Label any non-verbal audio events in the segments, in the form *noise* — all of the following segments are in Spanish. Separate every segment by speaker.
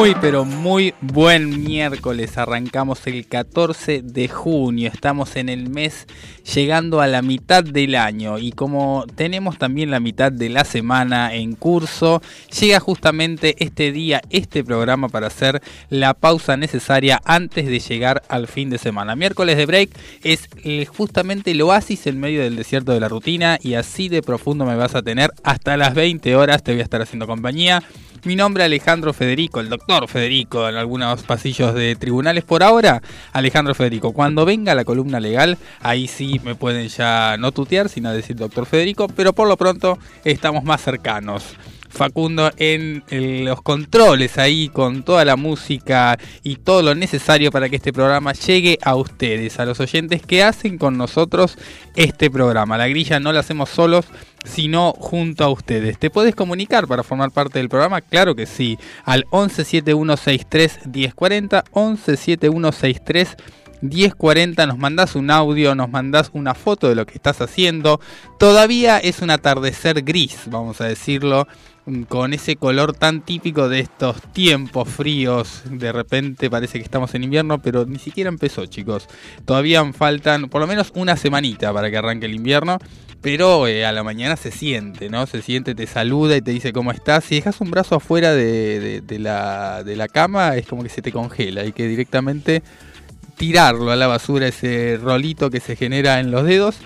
Speaker 1: Muy pero muy buen miércoles, arrancamos el 14 de junio, estamos en el mes llegando a la mitad del año. Y como tenemos también la mitad de la semana en curso, llega justamente este día, este programa para hacer la pausa necesaria antes de llegar al fin de semana. Miércoles de break es justamente el oasis en medio del desierto de la rutina. Y así de profundo me vas a tener. Hasta las 20 horas, te voy a estar haciendo compañía. Mi nombre es Alejandro Federico, el doctor Federico en algunos pasillos de tribunales. Por ahora, Alejandro Federico. Cuando venga la columna legal, ahí sí me pueden ya no tutear, sino decir doctor Federico, pero por lo pronto estamos más cercanos. Facundo en, los controles ahí con toda la música y todo lo necesario para que este programa llegue a ustedes, a los oyentes que hacen con nosotros este programa. La grilla no la hacemos solos, sino junto a ustedes. ¿Te puedes comunicar para formar parte del programa? Claro que sí, al 117163 1040, 117163 1040 nos mandás un audio, nos mandás una foto de lo que estás haciendo. Todavía es un atardecer gris, vamos a decirlo con ese color tan típico de estos tiempos fríos. De repente parece que estamos en invierno, pero ni siquiera empezó, chicos. Todavía faltan por lo menos una semanita para que arranque el invierno. Pero eh, a la mañana se siente, ¿no? Se siente, te saluda y te dice cómo estás. Si dejas un brazo afuera de, la, de la cama, es como que se te congela y que directamente tirarlo a la basura, ese rolito que se genera en los dedos,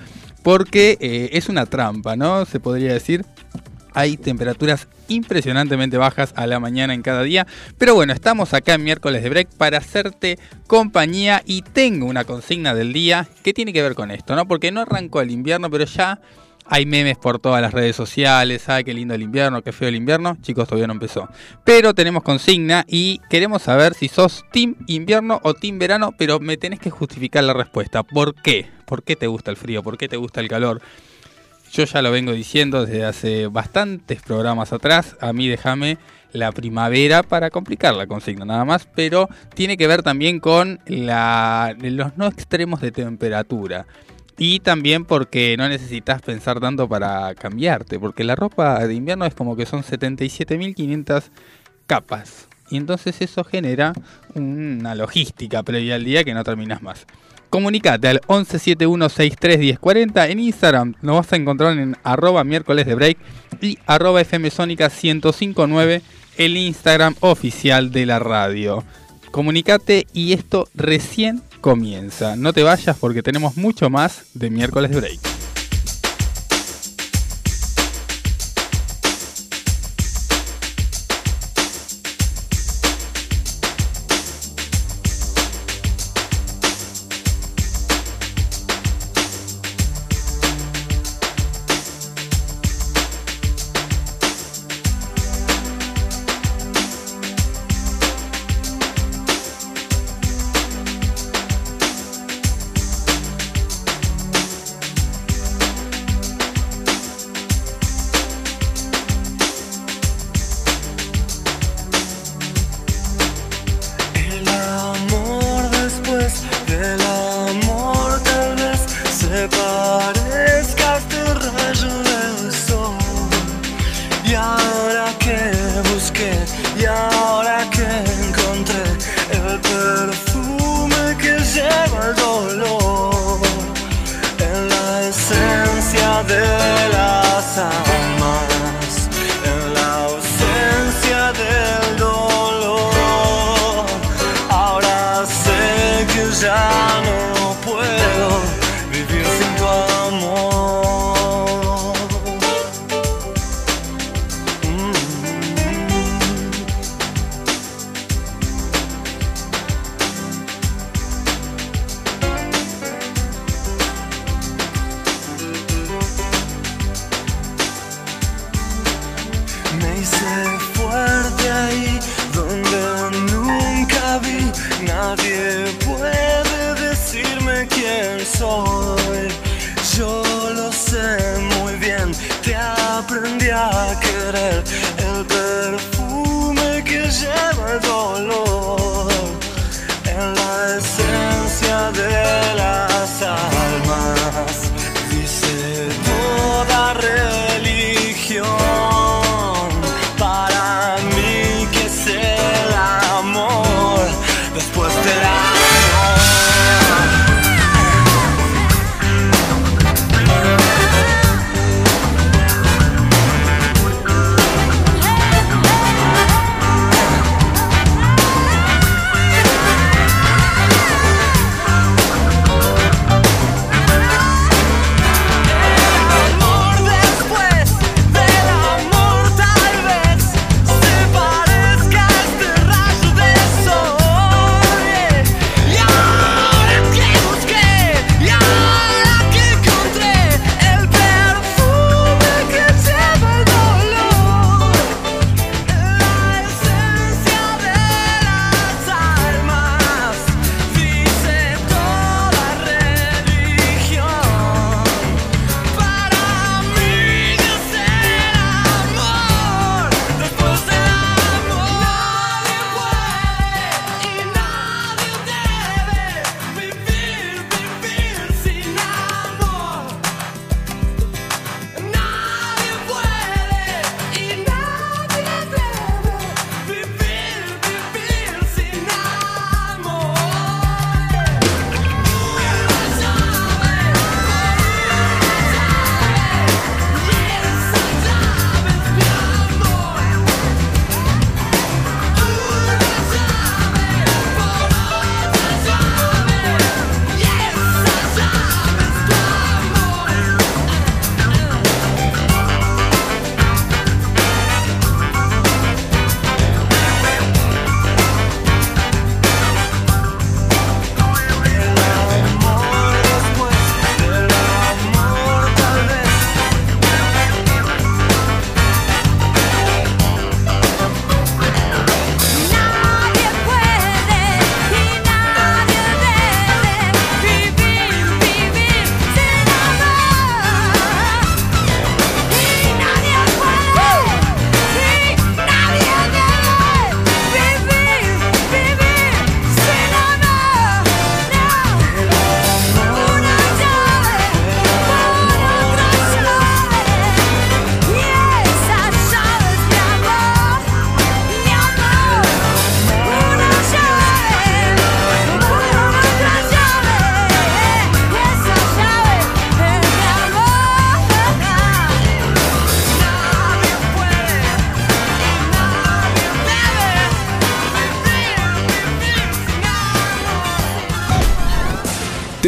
Speaker 1: porque eh, es una trampa, ¿no? Se podría decir hay temperaturas impresionantemente bajas a la mañana en cada día. Pero bueno, estamos acá en miércoles de break para hacerte compañía y tengo una consigna del día que tiene que ver con esto, ¿no? Porque no arrancó el invierno, pero ya hay memes por todas las redes sociales, ay, qué lindo el invierno, qué feo el invierno. Chicos, todavía no empezó. Pero tenemos consigna y queremos saber si sos team invierno o team verano, pero me tenés que justificar la respuesta. ¿Por qué? ¿Por qué te gusta el frío? ¿Por qué te gusta el calor? Yo ya lo vengo diciendo desde hace bastantes programas atrás. A mí déjame la primavera para complicar la consigna nada más, pero tiene que ver también con los no extremos de temperatura. Y también porque no necesitas pensar tanto para cambiarte, porque la ropa de invierno es como que son 77.500 capas. Y entonces eso genera una logística previa al día que no terminas más. Comunicate al 1171631040 en Instagram. Nos vas a encontrar en arroba miércoles de break y arroba fmsónica 1059 el Instagram oficial de la radio. Comunicate y esto recién comienza. No te vayas porque tenemos mucho más de miércoles de break.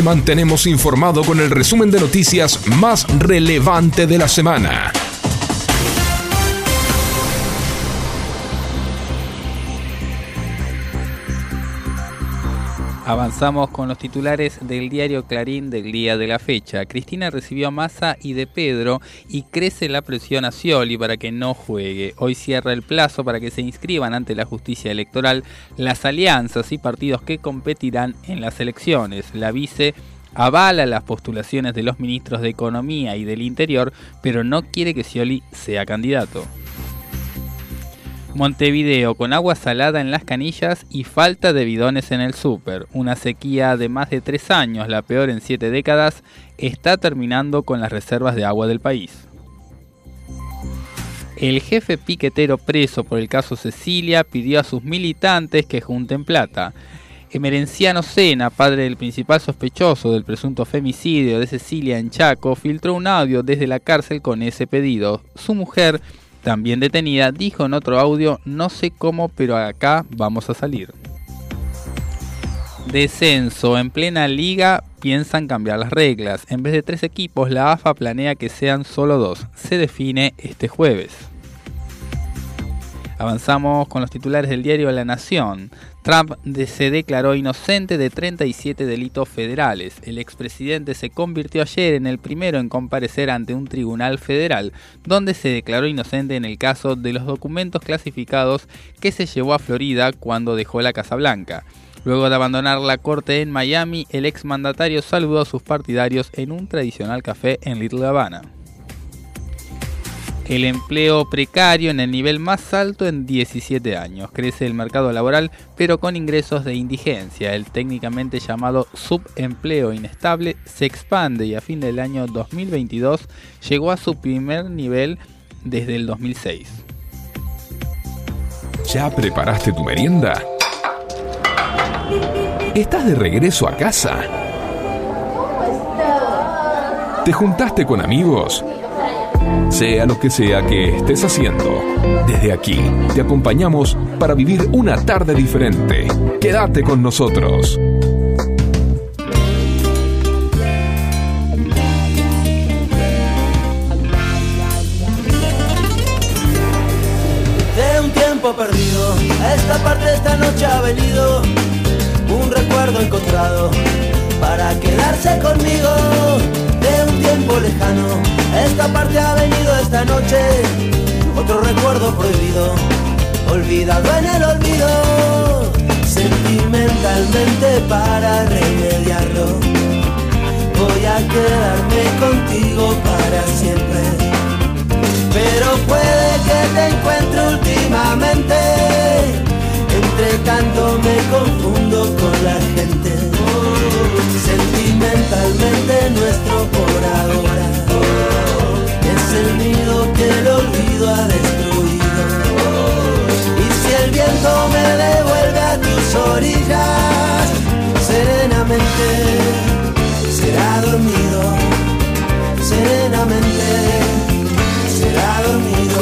Speaker 2: Mantenemos informado con el resumen de noticias más relevante de la semana.
Speaker 1: Avanzamos con los titulares del diario Clarín del día de la fecha. Cristina recibió a Massa y de Pedro y crece la presión a Scioli para que no juegue. Hoy cierra el plazo para que se inscriban ante la justicia electoral las alianzas y partidos que competirán en las elecciones. La vice avala las postulaciones de los ministros de Economía y del Interior, pero no quiere que Scioli sea candidato. Montevideo con agua salada en las canillas y falta de bidones en el súper. Una sequía de más de tres años, la peor en siete décadas, está terminando con las reservas de agua del país. El jefe piquetero preso por el caso Cecilia pidió a sus militantes que junten plata. Emerenciano Sena, padre del principal sospechoso del presunto femicidio de Cecilia en Chaco, filtró un audio desde la cárcel con ese pedido. Su mujer, también detenida, dijo en otro audio, no sé cómo, pero acá vamos a salir. Descenso. En plena liga piensan cambiar las reglas. En vez de tres equipos, la AFA planea que sean solo dos. Se define este jueves. Avanzamos con los titulares del diario La Nación. Trump se declaró inocente de 37 delitos federales. El expresidente se convirtió ayer en el primero en comparecer ante un tribunal federal, donde se declaró inocente en el caso de los documentos clasificados que se llevó a Florida cuando dejó la Casa Blanca. Luego de abandonar la corte en Miami, el exmandatario saludó a sus partidarios en un tradicional café en Little Havana. El empleo precario en el nivel más alto en 17 años. Crece el mercado laboral, pero con ingresos de indigencia. El técnicamente llamado subempleo inestable se expande y a fin del año 2022 llegó a su primer nivel desde el 2006.
Speaker 2: ¿Ya preparaste tu merienda? ¿Estás de regreso a casa? ¿Te juntaste con amigos? Sea lo que sea que estés haciendo, desde aquí te acompañamos para vivir una tarde diferente. Quédate con nosotros.
Speaker 3: de un tiempo perdido. A esta parte esta noche ha venido un recuerdo encontrado para quedarse conmigo. Tiempo lejano, esta parte ha venido esta noche otro recuerdo prohibido, olvidado en el olvido. Sentimentalmente para remediarlo, voy a quedarme contigo para siempre pero puede que te encuentre últimamente. Entre tanto me confundo con la gente. Sentimentalmente nuestro por ahora. Es el nido que el olvido ha destruido. Y si el viento me devuelve a tus orillas, serenamente será dormido, serenamente será dormido.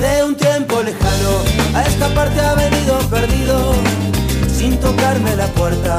Speaker 3: De un tiempo lejano a esta parte ha venido perdido sin tocarme la puerta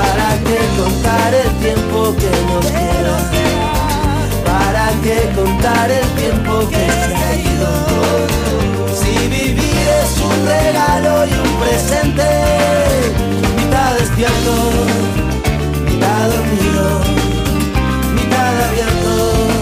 Speaker 3: Para que contar el tiempo que nos queda. Para que contar el tiempo que se ha ido. Si vivir es un regalo y un presente, mitad despierto, mitad dormido, mitad abierto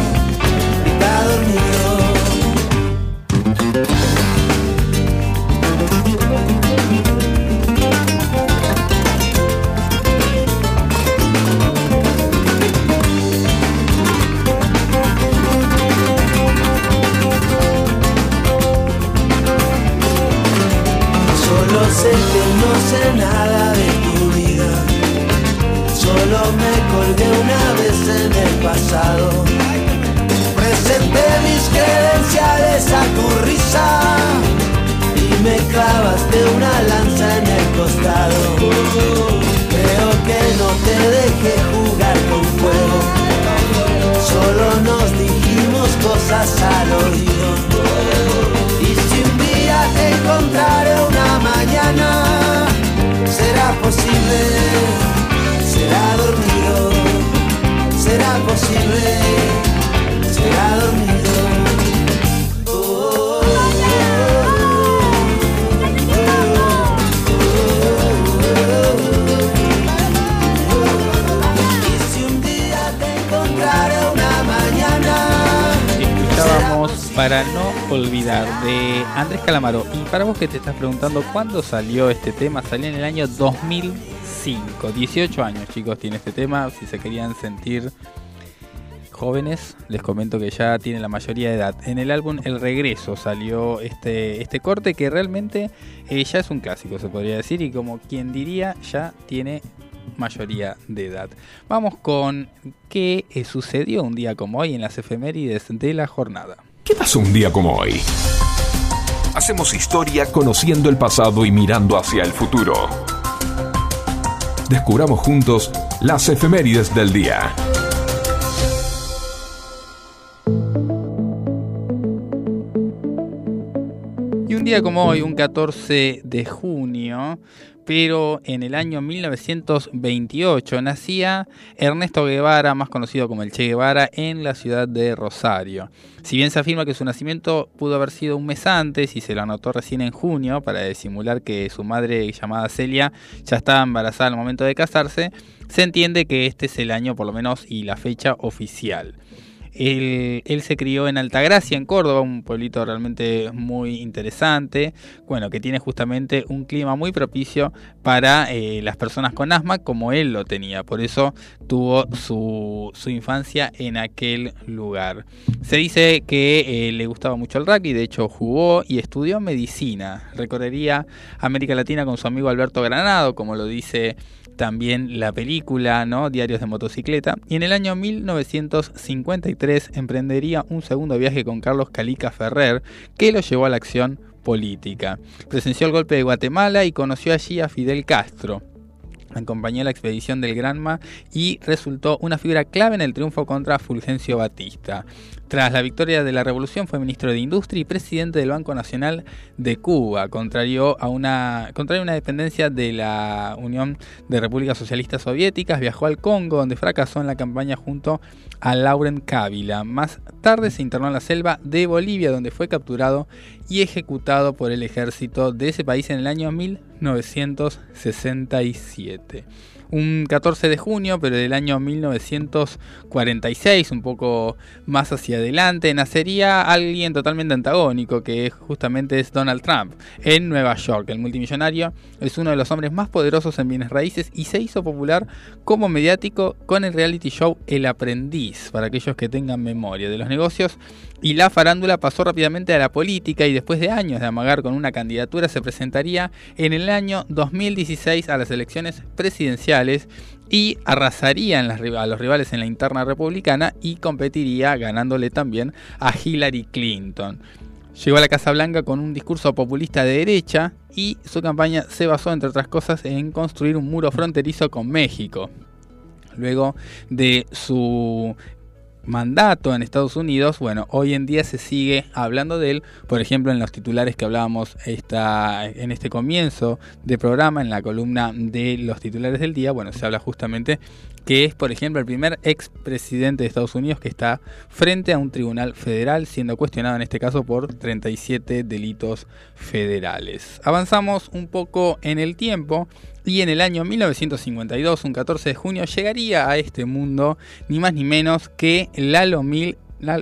Speaker 3: pasado. Presenté mis credenciales a tu risa y me clavaste una lanza en el costado. Creo que no te dejé jugar con fuego, solo nos dijimos cosas al oído. Y si un día te encontraré una mañana, será posible, será dormido, será posible será dormido.
Speaker 1: Para no olvidar de Andrés Calamaro. Y para vos que te estás preguntando cuándo salió este tema, salió en el año 2005. 18 años, chicos, tiene este tema. Si se querían sentir jóvenes, les comento que ya tiene la mayoría de edad. En el álbum El Regreso salió este, este corte que realmente eh, ya es un clásico, se podría decir, y como quien diría, ya tiene mayoría de edad. Vamos con qué eh, sucedió un día como hoy en las efemérides de la jornada.
Speaker 2: ¿Qué pasó un día como hoy? Hacemos historia conociendo el pasado y mirando hacia el futuro. Descubramos juntos las efemérides del día.
Speaker 1: Y un día como hoy, un 14 de junio, pero en el año 1928 nacía Ernesto Guevara, más conocido como el Che Guevara, en la ciudad de Rosario. Si bien se afirma que su nacimiento pudo haber sido un mes antes y se lo anotó recién en junio para disimular que su madre llamada Celia ya estaba embarazada al momento de casarse, se entiende que este es el año por lo menos y la fecha oficial. Él, se crió en Altagracia, en Córdoba, un pueblito realmente muy interesante, bueno, que tiene justamente un clima muy propicio para eh, las personas con asma, como él lo tenía, por eso tuvo su, su infancia en aquel lugar. Se dice que eh, le gustaba mucho el rugby, de hecho jugó y estudió medicina, recorrería América Latina con su amigo Alberto Granado, como lo dice también la película, ¿no? Diarios de motocicleta. Y en el año 1953 emprendería un segundo viaje con Carlos Calica Ferrer, que lo llevó a la acción política. Presenció el golpe de Guatemala y conoció allí a Fidel Castro acompañó la expedición del Granma y resultó una figura clave en el triunfo contra Fulgencio Batista. Tras la victoria de la revolución fue ministro de Industria y presidente del Banco Nacional de Cuba, contrario a una, una dependencia de la Unión de Repúblicas Socialistas Soviéticas, viajó al Congo donde fracasó en la campaña junto a Lauren Kabila. Más tarde se internó en la selva de Bolivia donde fue capturado y ejecutado por el ejército de ese país en el año 1967 un 14 de junio, pero del año 1946, un poco más hacia adelante, nacería alguien totalmente antagónico, que justamente es Donald Trump, en Nueva York. El multimillonario es uno de los hombres más poderosos en bienes raíces y se hizo popular como mediático con el reality show El Aprendiz, para aquellos que tengan memoria de los negocios. Y la farándula pasó rápidamente a la política y después de años de amagar con una candidatura se presentaría en el año 2016 a las elecciones presidenciales y arrasaría a los rivales en la interna republicana y competiría ganándole también a Hillary Clinton. Llegó a la Casa Blanca con un discurso populista de derecha y su campaña se basó, entre otras cosas, en construir un muro fronterizo con México. Luego de su mandato en Estados Unidos, bueno, hoy en día se sigue hablando de él, por ejemplo, en los titulares que hablábamos esta, en este comienzo de programa, en la columna de los titulares del día, bueno, se habla justamente que es, por ejemplo, el primer expresidente de Estados Unidos que está frente a un tribunal federal, siendo cuestionado en este caso por 37 delitos federales. Avanzamos un poco en el tiempo y en el año 1952, un 14 de junio, llegaría a este mundo ni más ni menos que Lalomir,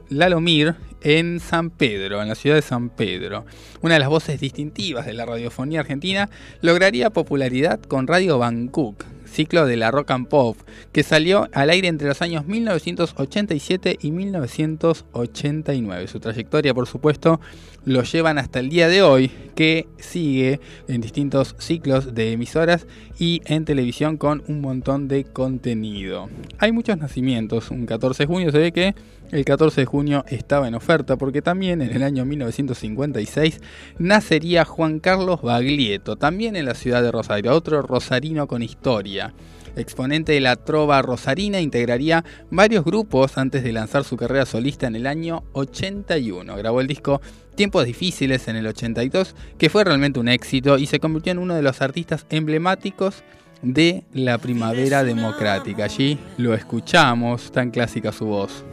Speaker 1: Lalomir en San Pedro, en la ciudad de San Pedro. Una de las voces distintivas de la radiofonía argentina lograría popularidad con Radio Bangkok, ciclo de la rock and pop, que salió al aire entre los años 1987 y 1989. Su trayectoria, por supuesto, lo llevan hasta el día de hoy, que sigue en distintos ciclos de emisoras y en televisión con un montón de contenido. Hay muchos nacimientos, un 14 de junio se ve que el 14 de junio estaba en oferta porque también en el año 1956 nacería Juan Carlos Baglietto, también en la ciudad de Rosario, otro rosarino con historia. Exponente de la trova rosarina, integraría varios grupos antes de lanzar su carrera solista en el año 81. Grabó el disco Tiempos Difíciles en el 82, que fue realmente un éxito y se convirtió en uno de los artistas emblemáticos de la primavera democrática. Allí lo escuchamos, tan clásica su voz.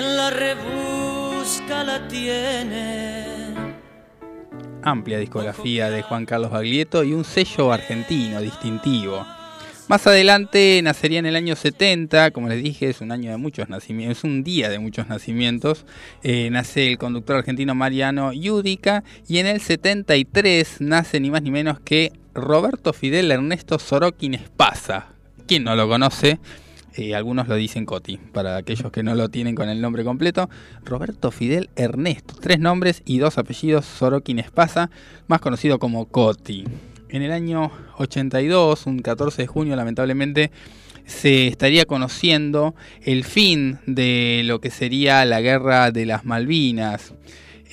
Speaker 4: La rebusca la tiene.
Speaker 1: Amplia discografía de Juan Carlos Baglietto y un sello argentino distintivo. Más adelante nacería en el año 70, como les dije, es un año de muchos nacimientos, es un día de muchos nacimientos. Eh, nace el conductor argentino Mariano Yudica y en el 73 nace ni más ni menos que Roberto Fidel Ernesto Sorokin Espasa. ¿Quién no lo conoce? Algunos lo dicen Coti, para aquellos que no lo tienen con el nombre completo. Roberto Fidel Ernesto, tres nombres y dos apellidos, Sorokin Espasa, más conocido como Coti. En el año 82, un 14 de junio, lamentablemente, se estaría conociendo el fin de lo que sería la guerra de las Malvinas.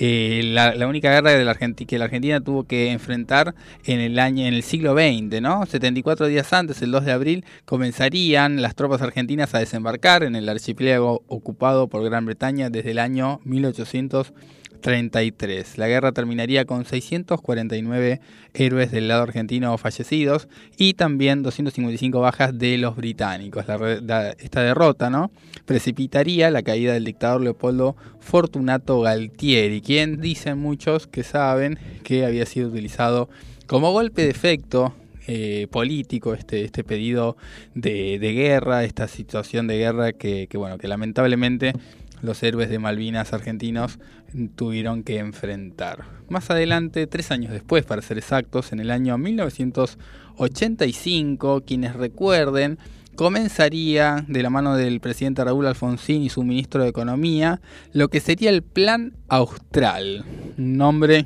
Speaker 1: Eh, la, la, única guerra de la que la Argentina tuvo que enfrentar en el año en el siglo XX, ¿no? 74 días antes, el 2 de abril, comenzarían las tropas argentinas a desembarcar en el archipiélago ocupado por Gran Bretaña desde el año 33. La guerra terminaría con 649 héroes del lado argentino fallecidos y también 255 bajas de los británicos. Esta derrota ¿no? precipitaría la caída del dictador Leopoldo Fortunato Galtieri, quien dicen muchos que saben que había sido utilizado como golpe de efecto eh, político este, este pedido de, guerra, esta situación de guerra que, bueno que lamentablemente los héroes de Malvinas argentinos tuvieron que enfrentar. Más adelante, tres años después, para ser exactos, en el año 1985, quienes recuerden, comenzaría de la mano del presidente Raúl Alfonsín y su ministro de Economía lo que sería el Plan Austral, un nombre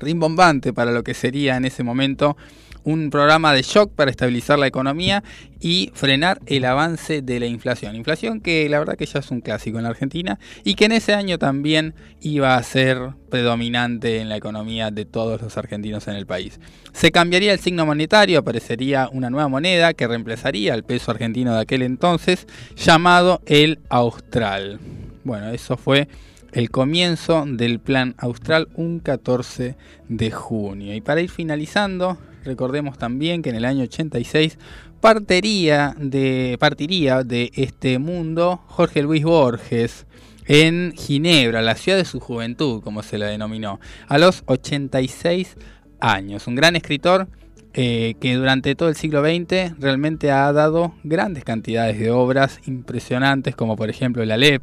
Speaker 1: rimbombante para lo que sería en ese momento un programa de shock para estabilizar la economía y frenar el avance de la inflación. Inflación que la verdad que ya es un clásico en la Argentina y que en ese año también iba a ser predominante en la economía de todos los argentinos en el país. Se cambiaría el signo monetario, aparecería una nueva moneda que reemplazaría al peso argentino de aquel entonces, llamado el austral. Bueno, eso fue el comienzo del plan austral un 14 de junio. Y para ir finalizando, recordemos también que en el año 86 partiría de, partiría de este mundo Jorge Luis Borges en Ginebra, la ciudad de su juventud, como se la denominó, a los 86 años. Un gran escritor eh, que durante todo el siglo XX realmente ha dado grandes cantidades de obras impresionantes, como por ejemplo La Lep,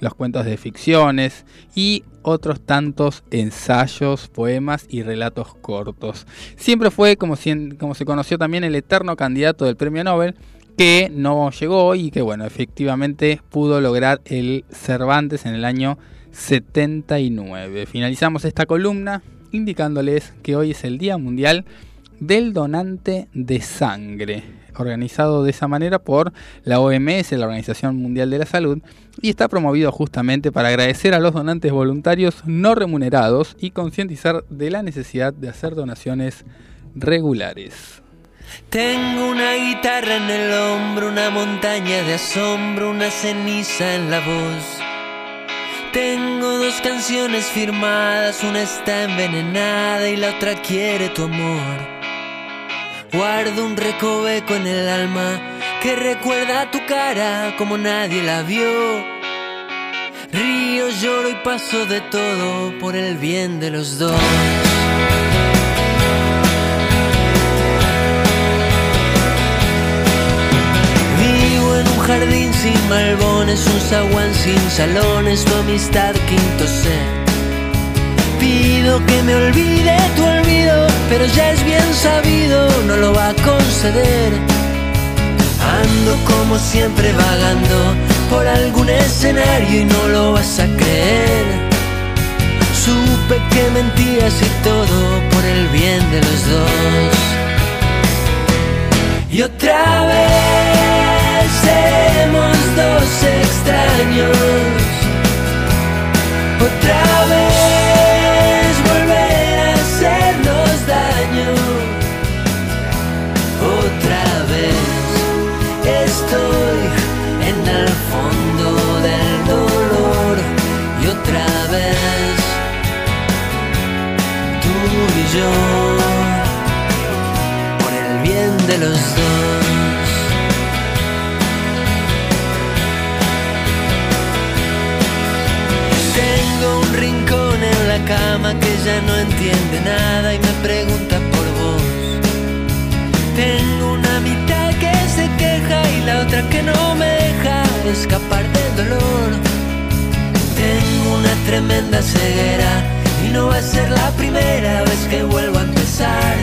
Speaker 1: los cuentos de ficciones y otros tantos ensayos, poemas y relatos cortos. Siempre fue, como, como se conoció también, el eterno candidato del premio Nobel que no llegó y que, bueno, efectivamente pudo lograr el Cervantes en el año 79. Finalizamos esta columna indicándoles que hoy es el Día Mundial del Donante de Sangre, organizado de esa manera por la OMS, la Organización Mundial de la Salud, y está promovido justamente para agradecer a los donantes voluntarios no remunerados y concientizar de la necesidad de hacer donaciones regulares.
Speaker 3: Tengo una guitarra en el hombro, una montaña de asombro, una ceniza en la voz. Tengo dos canciones firmadas, una está envenenada y la otra quiere tu amor. Guardo un recoveco en el alma que recuerda tu cara como nadie la vio. Río, lloro y paso de todo por el bien de los dos. Vivo en un jardín sin malbones, un zaguán sin salones, tu amistad quinto C. Pido que me olvide tu olvido, pero ya es bien sabido, no lo va a conceder. Ando como siempre vagando por algún escenario y no lo vas a creer. Supe que mentías y todo por el bien de los dos. Y otra vez seremos dos extraños. Otra vez ya no entiende nada y me pregunta por vos. Tengo una mitad que se queja y la otra que no me deja escapar del dolor. Tengo una tremenda ceguera y no va a ser la primera vez que vuelvo a empezar.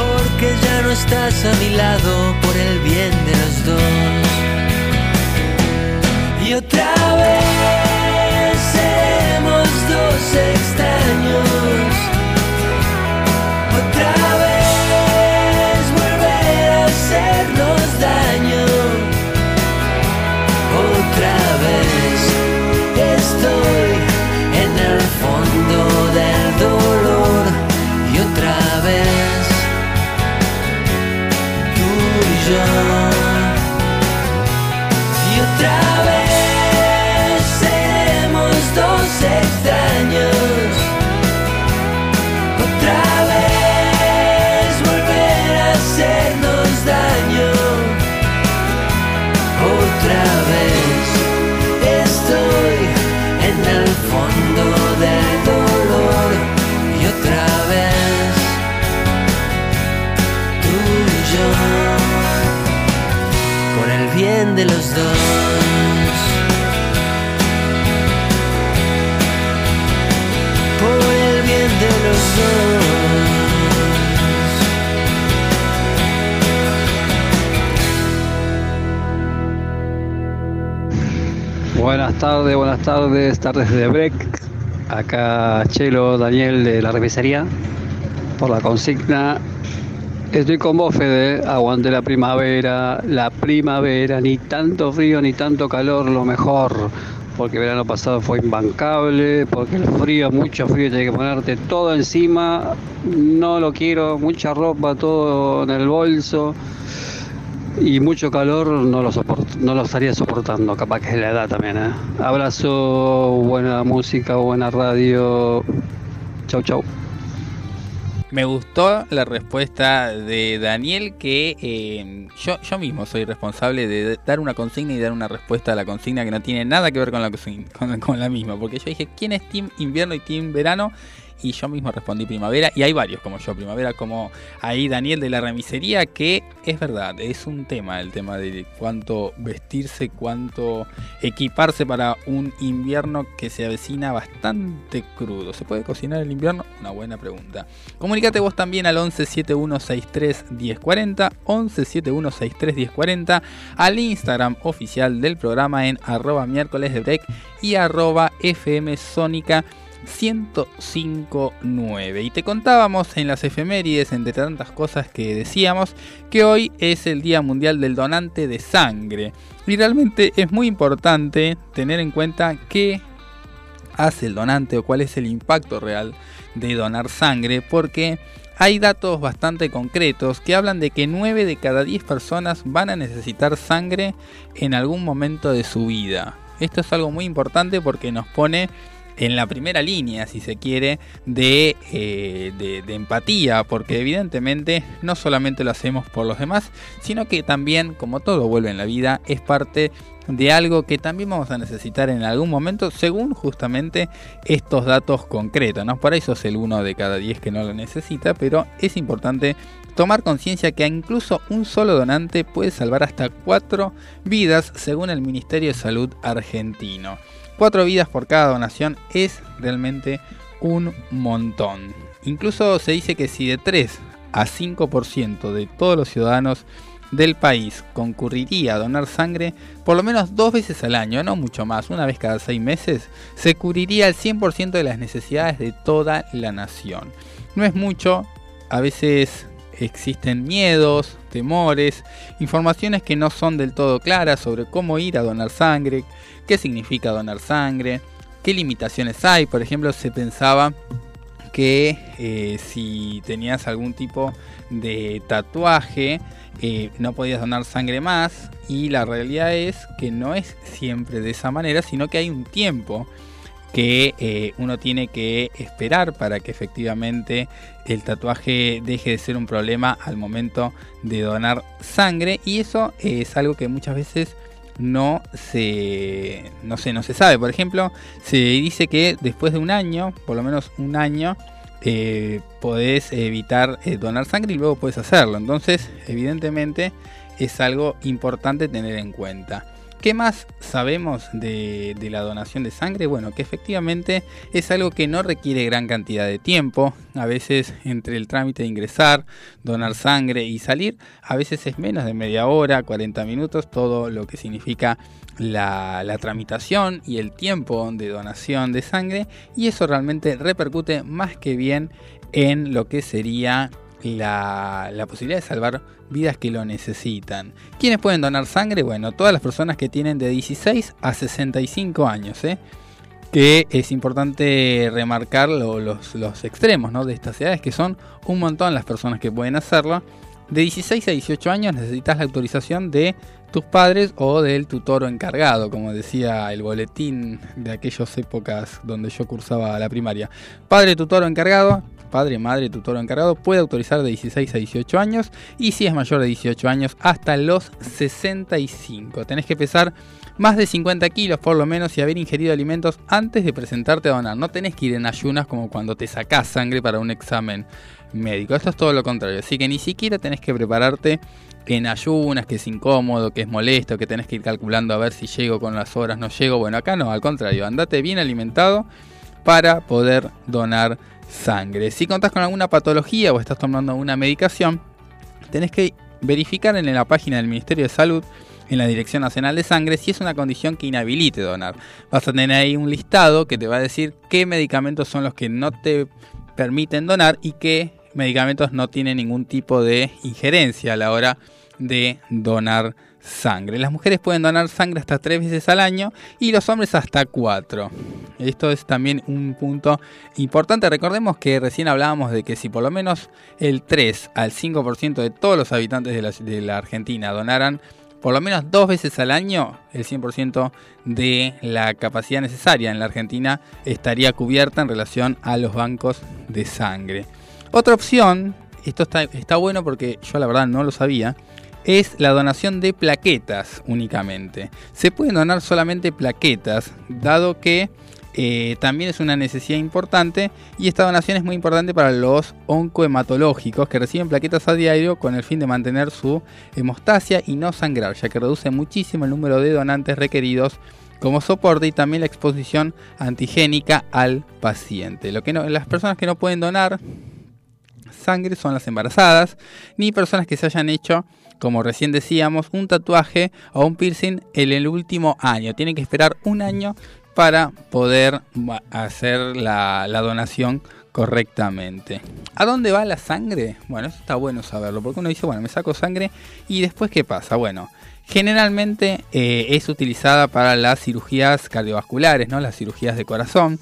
Speaker 3: Porque ya no estás a mi lado por el bien de los dos. Y otra vez
Speaker 5: tardes, buenas tardes, tardes de break. Acá Chelo Daniel de la revisería por la consigna. Estoy con vos, Fede. Aguante la primavera, la primavera, ni tanto frío ni tanto calor, lo mejor. Porque el verano pasado fue imbancable, porque el frío, mucho frío, tienes que ponerte todo encima. No lo quiero, mucha ropa, todo en el bolso. Y mucho calor no lo soporto, no lo estaría soportando, capaz que es la edad también, ¿eh? Abrazo, buena música, buena radio. Chau, chau.
Speaker 1: Me gustó la respuesta de Daniel que eh, yo, yo mismo soy responsable de dar una consigna y dar una respuesta a la consigna que no tiene nada que ver con la, con, con la misma. Porque yo dije, ¿quién es Team Invierno y Team Verano? Y yo mismo respondí primavera. Y hay varios como yo, primavera, como ahí Daniel de la remisería, que es verdad, es un tema, el tema de cuánto vestirse, cuánto equiparse para un invierno que se avecina bastante crudo. ¿Se puede cocinar el invierno? Una buena pregunta. Comunicate vos también al 11 7163 1040, 11 7163 1040, al Instagram oficial del programa en arroba miércoles de break y arroba fm 1059. Y te contábamos en las efemérides, entre tantas cosas que decíamos, que hoy es el Día Mundial del Donante de Sangre. Y realmente es muy importante tener en cuenta qué hace el donante o cuál es el impacto real de donar sangre, porque hay datos bastante concretos que hablan de que 9 de cada 10 personas van a necesitar sangre en algún momento de su vida. Esto es algo muy importante porque nos pone en la primera línea, si se quiere, de, eh, de, empatía, porque evidentemente no solamente lo hacemos por los demás, sino que también, como todo vuelve en la vida, es parte de algo que también vamos a necesitar en algún momento, según justamente estos datos concretos. ¿no? Por eso es el uno de cada 10 que no lo necesita, pero es importante tomar conciencia que incluso un solo donante puede salvar hasta 4 vidas, según el Ministerio de Salud argentino. 4 vidas por cada donación es realmente un montón. Incluso se dice que si de 3 a 5% de todos los ciudadanos del país concurriría a donar sangre por lo menos dos veces al año, no mucho más, una vez cada seis meses, se cubriría el 100% de las necesidades de toda la nación. No es mucho, a veces existen miedos, temores, informaciones que no son del todo claras sobre cómo ir a donar sangre, qué significa donar sangre, qué limitaciones hay. Por ejemplo, se pensaba que eh, si tenías algún tipo de tatuaje, eh, no podías donar sangre más. Y la realidad es que no es siempre de esa manera, sino que hay un tiempo que eh, uno tiene que esperar para que efectivamente el tatuaje deje de ser un problema al momento de donar sangre y eso es algo que muchas veces no se no se no se sabe. Por ejemplo se dice que después de un año por lo menos un año eh, podés evitar eh, donar sangre y luego puedes hacerlo. Entonces evidentemente es algo importante tener en cuenta ¿Qué más sabemos de, la donación de sangre? Bueno, que efectivamente es algo que no requiere gran cantidad de tiempo. A veces entre el trámite de ingresar, donar sangre y salir, a veces es menos de media hora, 40 minutos, todo lo que significa la tramitación y el tiempo de donación de sangre. Y eso realmente repercute más que bien en lo que sería la, posibilidad de salvar vidas que lo necesitan. ¿Quiénes pueden donar sangre? Bueno, todas las personas que tienen de 16 a 65 años, ¿eh? que es importante remarcar lo, los, los, extremos ¿no? de estas edades, que son un montón las personas que pueden hacerlo. De 16 a 18 años necesitas la autorización de tus padres o del tutor o encargado, como decía el boletín de aquellas épocas donde yo cursaba la primaria. Padre, tutor o encargado, padre, madre, tutor o encargado puede autorizar de 16 a 18 años y si es mayor de 18 años hasta los 65. Tenés que pesar más de 50 kilos por lo menos y haber ingerido alimentos antes de presentarte a donar. No tenés que ir en ayunas como cuando te sacás sangre para un examen médico. Esto es todo lo contrario. Así que ni siquiera tenés que prepararte en ayunas, que es incómodo, que es molesto, que tenés que ir calculando a ver si llego con las horas, no llego. Bueno, acá no, al contrario, andate bien alimentado para poder donar sangre. Si contás con alguna patología o estás tomando una medicación, tenés que verificar en la página del Ministerio de Salud en la Dirección Nacional de Sangre si es una condición que inhabilite donar. Vas a tener ahí un listado que te va a decir qué medicamentos son los que no te permiten donar y qué medicamentos no tienen ningún tipo de injerencia a la hora de donar sangre. Las mujeres pueden donar sangre hasta tres veces al año y los hombres hasta cuatro. Esto es también un punto importante. Recordemos que recién hablábamos de que si por lo menos el 3 al 5% de todos los habitantes de la, Argentina donaran por lo menos dos veces al año, el 100% de la capacidad necesaria en la Argentina estaría cubierta en relación a los bancos de sangre. Otra opción, esto está, está bueno porque yo la verdad no lo sabía, es la donación de plaquetas únicamente. Se pueden donar solamente plaquetas, dado que eh, también es una necesidad importante y esta donación es muy importante para los oncohematológicos que reciben plaquetas a diario con el fin de mantener su hemostasia y no sangrar, ya que reduce muchísimo el número de donantes requeridos como soporte y también la exposición antigénica al paciente. Lo que no, las personas que no pueden donar sangre son las embarazadas, ni personas que se hayan hecho, como recién decíamos, un tatuaje o un piercing en el último año. Tienen que esperar un año para poder hacer la, donación correctamente. ¿A dónde va la sangre? Bueno, eso está bueno saberlo, porque uno dice, bueno, me saco sangre y después ¿qué pasa? Bueno, generalmente eh, es utilizada para las cirugías cardiovasculares, ¿no? las cirugías de corazón,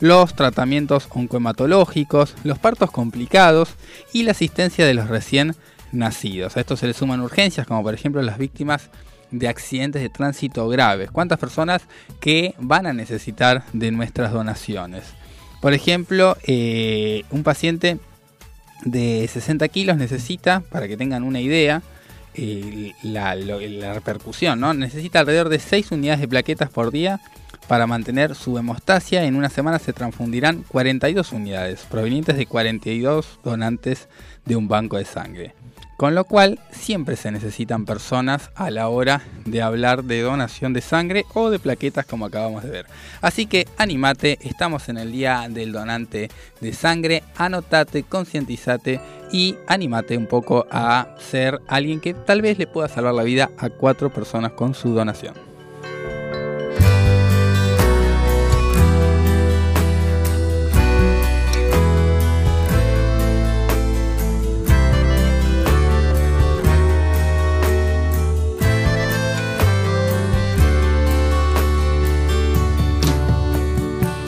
Speaker 1: los tratamientos oncohematológicos, los partos complicados y la asistencia de los recién nacidos. A esto se le suman urgencias, como por ejemplo las víctimas de accidentes de tránsito graves. ¿Cuántas personas que van a necesitar de nuestras donaciones? Por ejemplo, eh, un paciente de 60 kilos necesita, para que tengan una idea, eh, la, la, repercusión, ¿no? Necesita alrededor de 6 unidades de plaquetas por día para mantener su hemostasia. En una semana se transfundirán 42 unidades, provenientes de 42 donantes de un banco de sangre. Con lo cual siempre se necesitan personas a la hora de hablar de donación de sangre o de plaquetas como acabamos de ver. Así que animate, estamos en el día del donante de sangre, anotate, concientizate y animate un poco a ser alguien que tal vez le pueda salvar la vida a cuatro personas con su donación.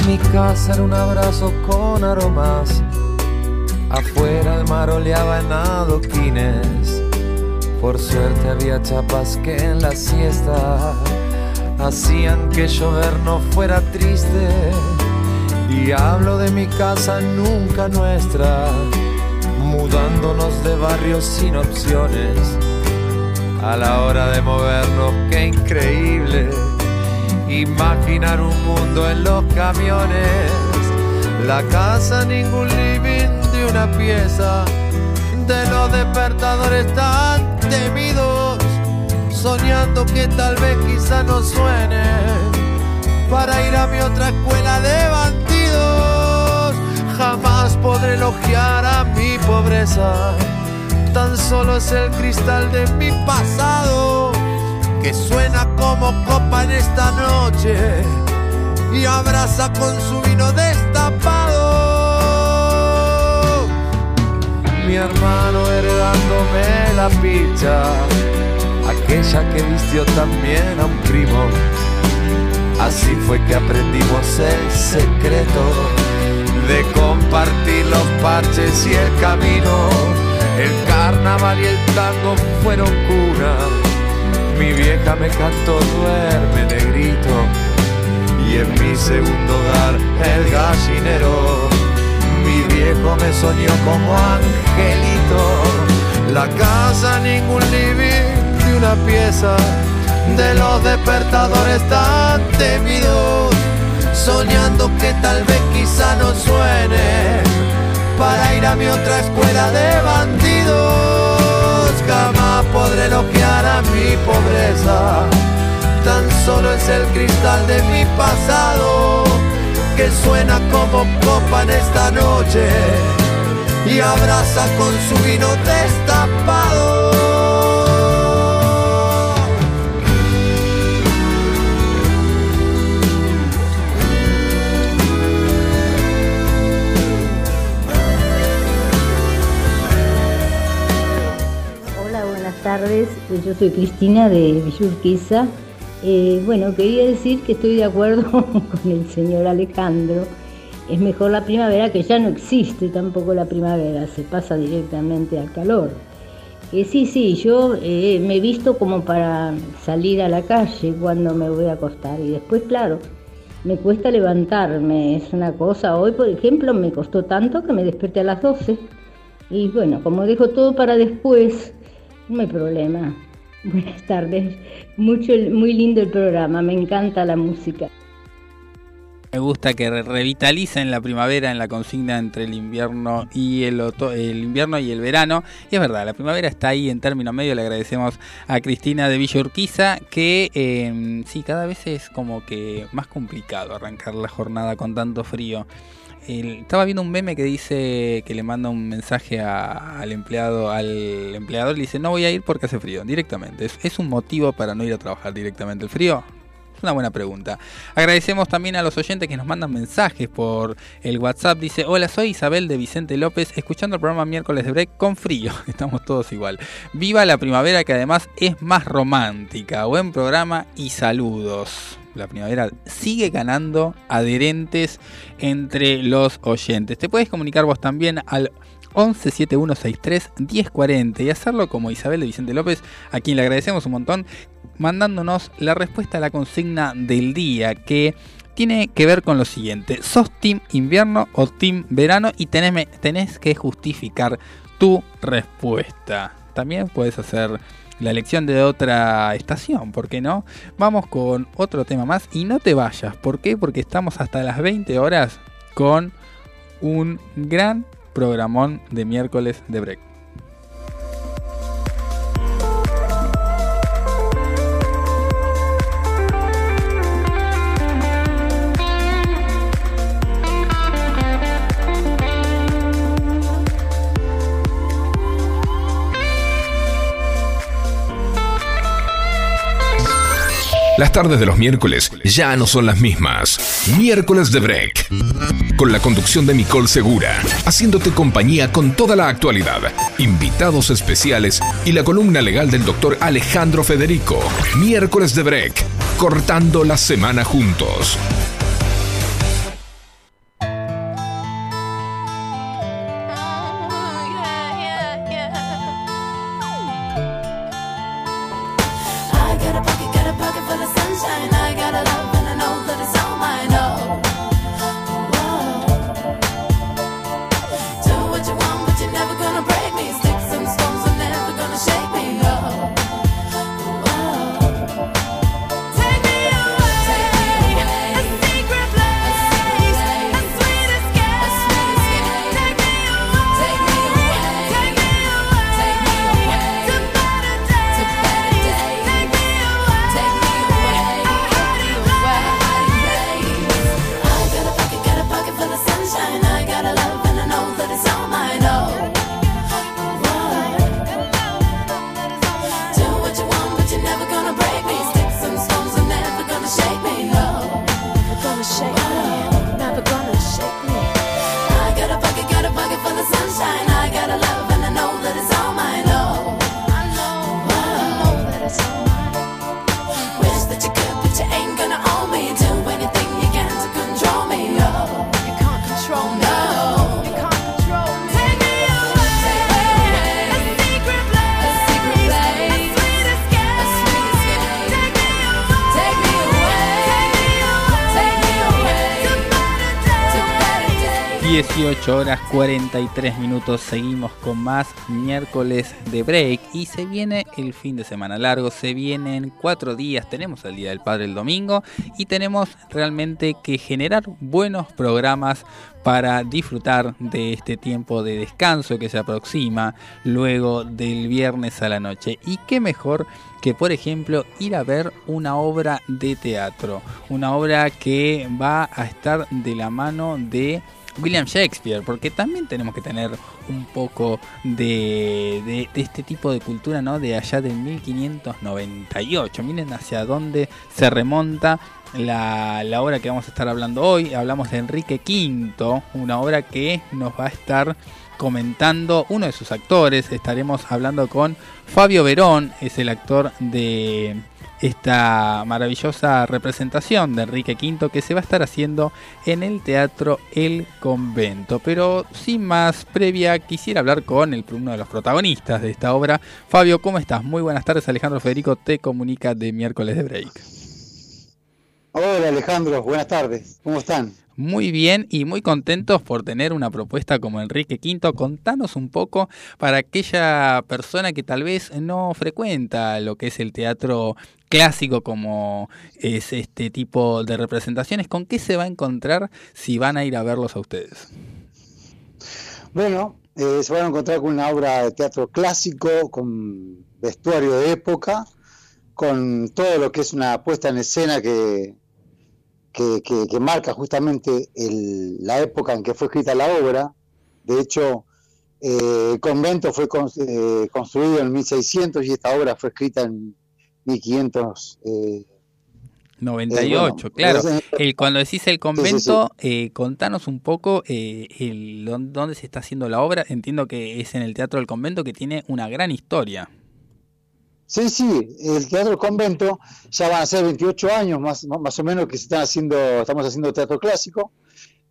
Speaker 6: Mi casa era un abrazo con aromas. Afuera el mar oleaba en adoquines. Por suerte había chapas que en la siesta hacían que llover no fuera triste. Y hablo de mi casa nunca nuestra, mudándonos de barrios sin opciones. A la hora de movernos, qué increíble imaginar un mundo en los camiones. La casa, ningún living de una pieza. De los despertadores tan temidos, soñando que tal vez quizá no suene. Para ir a mi otra escuela de bandidos. Jamás podré elogiar a mi pobreza, tan solo es el cristal de mi pasado que suena como copa en esta noche y abraza con su vino destapado. Mi hermano heredándome la picha, aquella que vistió también a un primo. Así fue que aprendimos el secreto de compartir los parches y el camino. El carnaval y el tango fueron cuna. Mi vieja me cantó duerme negrito. Y en mi segundo hogar el gallinero. Mi viejo me soñó como angelito. La casa, ningún living de una pieza. De los despertadores tan temidos. Soñando que tal vez quizá no suene para ir a mi otra escuela de bandidos. Podré elogiar a mi pobreza, tan solo es el cristal de mi pasado que suena como copa en esta noche y abraza con su vino destapado.
Speaker 7: Tardes. Yo soy Cristina de Villurquiza. Eh, bueno, quería decir que estoy de acuerdo *laughs* con el señor Alejandro. Es mejor la primavera, que ya no existe tampoco la primavera, se pasa directamente al calor. Eh, sí, sí, yo eh, me he visto como para salir a la calle cuando me voy a acostar y después, claro, me cuesta levantarme, es una cosa. Hoy, por ejemplo, me costó tanto que me desperté a las 12. Y bueno, como dejo todo para después, no hay problema. Buenas tardes. Mucho, muy lindo el programa, me encanta la música.
Speaker 1: Me gusta que re- revitalicen la primavera en la consigna entre el invierno y el, oto- el invierno y el verano. Y es verdad, la primavera está ahí en término medio. Le agradecemos a Cristina de Villa Urquiza que eh, sí, cada vez es como que más complicado arrancar la jornada con tanto frío. Estaba viendo un meme que dice que le manda un mensaje al empleado, al empleador, le dice no voy a ir porque hace frío, directamente. ¿Es, es un motivo para no ir a trabajar directamente el frío? Es una buena pregunta. Agradecemos también a los oyentes que nos mandan mensajes por el WhatsApp. Dice, hola, soy Isabel de Vicente López, escuchando el programa miércoles de break con frío. *laughs* Estamos todos igual. Viva la primavera que además es más romántica. Buen programa y saludos. La primavera sigue ganando adherentes entre los oyentes. Te puedes comunicar vos también al 117163 1040 y hacerlo como Isabel de Vicente López, a quien le agradecemos un montón, mandándonos la respuesta a la consigna del día que tiene que ver con lo siguiente. ¿Sos team invierno o team verano? Y tenés, tenés que justificar tu respuesta. También puedes hacer la elección de otra estación, ¿por qué no? Vamos con otro tema más y no te vayas. ¿Por qué? Porque estamos hasta las 20 horas con un gran programón de miércoles de break.
Speaker 2: Las tardes de los miércoles ya no son las mismas. Miércoles de Break. Con la conducción de Nicole Segura, haciéndote compañía con toda la actualidad, invitados especiales y la columna legal del doctor Alejandro Federico. Miércoles de Break. Cortando la semana juntos.
Speaker 1: 18 horas 43 minutos, seguimos con más miércoles de break y se viene el fin de semana largo, se vienen cuatro días, tenemos el Día del Padre el domingo y tenemos realmente que generar buenos programas para disfrutar de este tiempo de descanso que se aproxima luego del viernes a la noche. Y qué mejor que, por ejemplo, ir a ver una obra de teatro, una obra que va a estar de la mano de William Shakespeare, porque también tenemos que tener un poco de, de, de, este tipo de cultura, ¿no? De allá del 1598. Miren hacia dónde se remonta la, la obra que vamos a estar hablando hoy. Hablamos de Enrique V, una obra que nos va a estar comentando uno de sus actores. Estaremos hablando con Fabio Verón, es el actor de esta maravillosa representación de Enrique V que se va a estar haciendo en el Teatro El Convento. Pero sin más previa, quisiera hablar con el, uno de los protagonistas de esta obra. Fabio, ¿cómo estás? Muy buenas tardes, Alejandro Federico te comunica de miércoles de break.
Speaker 8: Hola Alejandro, buenas tardes, ¿cómo están?
Speaker 1: Muy bien y muy contentos por tener una propuesta como Enrique V. Contanos un poco para aquella persona que tal vez no frecuenta lo que es el teatro clásico como es este tipo de representaciones, ¿con qué se va a encontrar si van a ir a verlos a ustedes?
Speaker 8: Bueno, eh, se van a encontrar con una obra de teatro clásico, con vestuario de época, con todo lo que es una puesta en escena que, que, que, que marca justamente el, la época en que fue escrita la obra. De hecho, eh, el convento fue con, eh, construido en 1600 y esta obra fue escrita en 1500. Eh,
Speaker 1: 98,
Speaker 8: bueno,
Speaker 1: claro.
Speaker 8: entonces-
Speaker 1: El, cuando decís el convento,
Speaker 8: Sí, sí,
Speaker 1: eh, contanos un poco eh, el, dón- dónde se está haciendo la obra. Entiendo que es en el Teatro del Convento que tiene una gran historia.
Speaker 8: Sí, sí, el Teatro Convento ya van a ser 28 años más, más o menos que se están haciendo, estamos haciendo teatro clásico.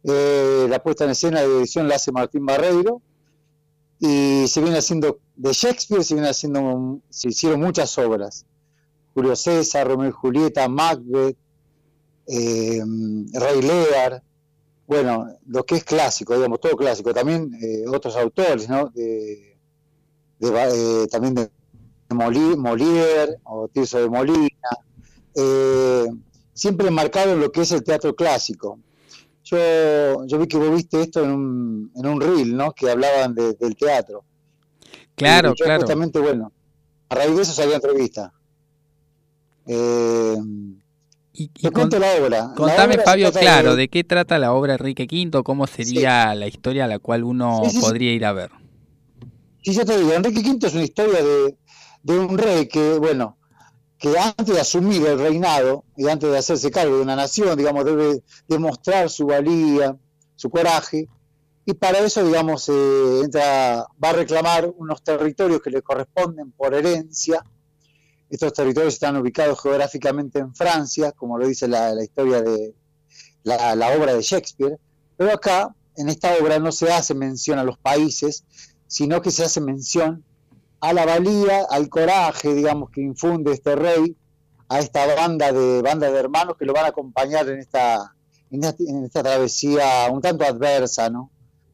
Speaker 8: Eh, la puesta en escena de edición la hace Martín Barreiro y se viene haciendo de Shakespeare, se viene haciendo, se hicieron muchas obras. Julio César, Romeo y Julieta, Macbeth, eh, Rey Lear, bueno, lo que es clásico, digamos, todo clásico. También eh, otros autores, ¿no? De, eh, también de Molière o Tirso de Molina, eh, siempre marcado en lo que es el teatro clásico. Yo, yo vi que vos viste esto en un, en un reel, ¿no? Que hablaban de- del teatro.
Speaker 1: Claro,
Speaker 8: yo
Speaker 1: claro.
Speaker 8: justamente, bueno, a raíz de eso salió entrevista. Eh,
Speaker 1: Y, y con-
Speaker 8: cuento la obra. La
Speaker 1: contame,
Speaker 8: obra
Speaker 1: Fabio, claro,
Speaker 8: de-
Speaker 1: de qué trata la obra Enrique V, cómo sería la historia a la cual uno
Speaker 8: Sí, sí, sí.
Speaker 1: podría ir a ver.
Speaker 8: Sí, yo te digo, Enrique V es una historia de, de un rey que, bueno, que antes de asumir el reinado y antes de hacerse cargo de una nación, digamos, debe demostrar su valía, su coraje, y para eso, digamos, eh, entra, va a reclamar unos territorios que le corresponden por herencia. Estos territorios están ubicados geográficamente en Francia, como lo dice la, historia de la obra de Shakespeare, pero acá, en esta obra, no se hace mención a los países, sino que se hace mención a la valía, al coraje, digamos, que infunde este rey, a esta banda de de hermanos que lo van a acompañar en esta, en esta, en esta travesía un tanto adversa, ¿no?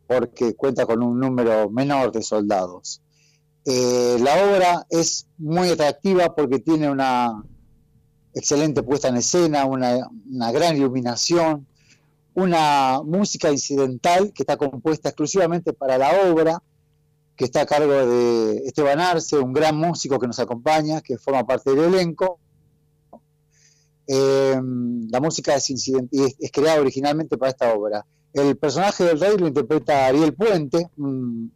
Speaker 8: Porque cuenta con un número menor de soldados. Eh, la obra es muy atractiva porque tiene una excelente puesta en escena, una, una gran iluminación, una música incidental que está compuesta exclusivamente para la obra, que está a cargo de Esteban Arce, un gran músico que nos acompaña, que forma parte del elenco. Eh, la música es, es, es creada originalmente para esta obra. El personaje del rey lo interpreta Ariel Puente, un,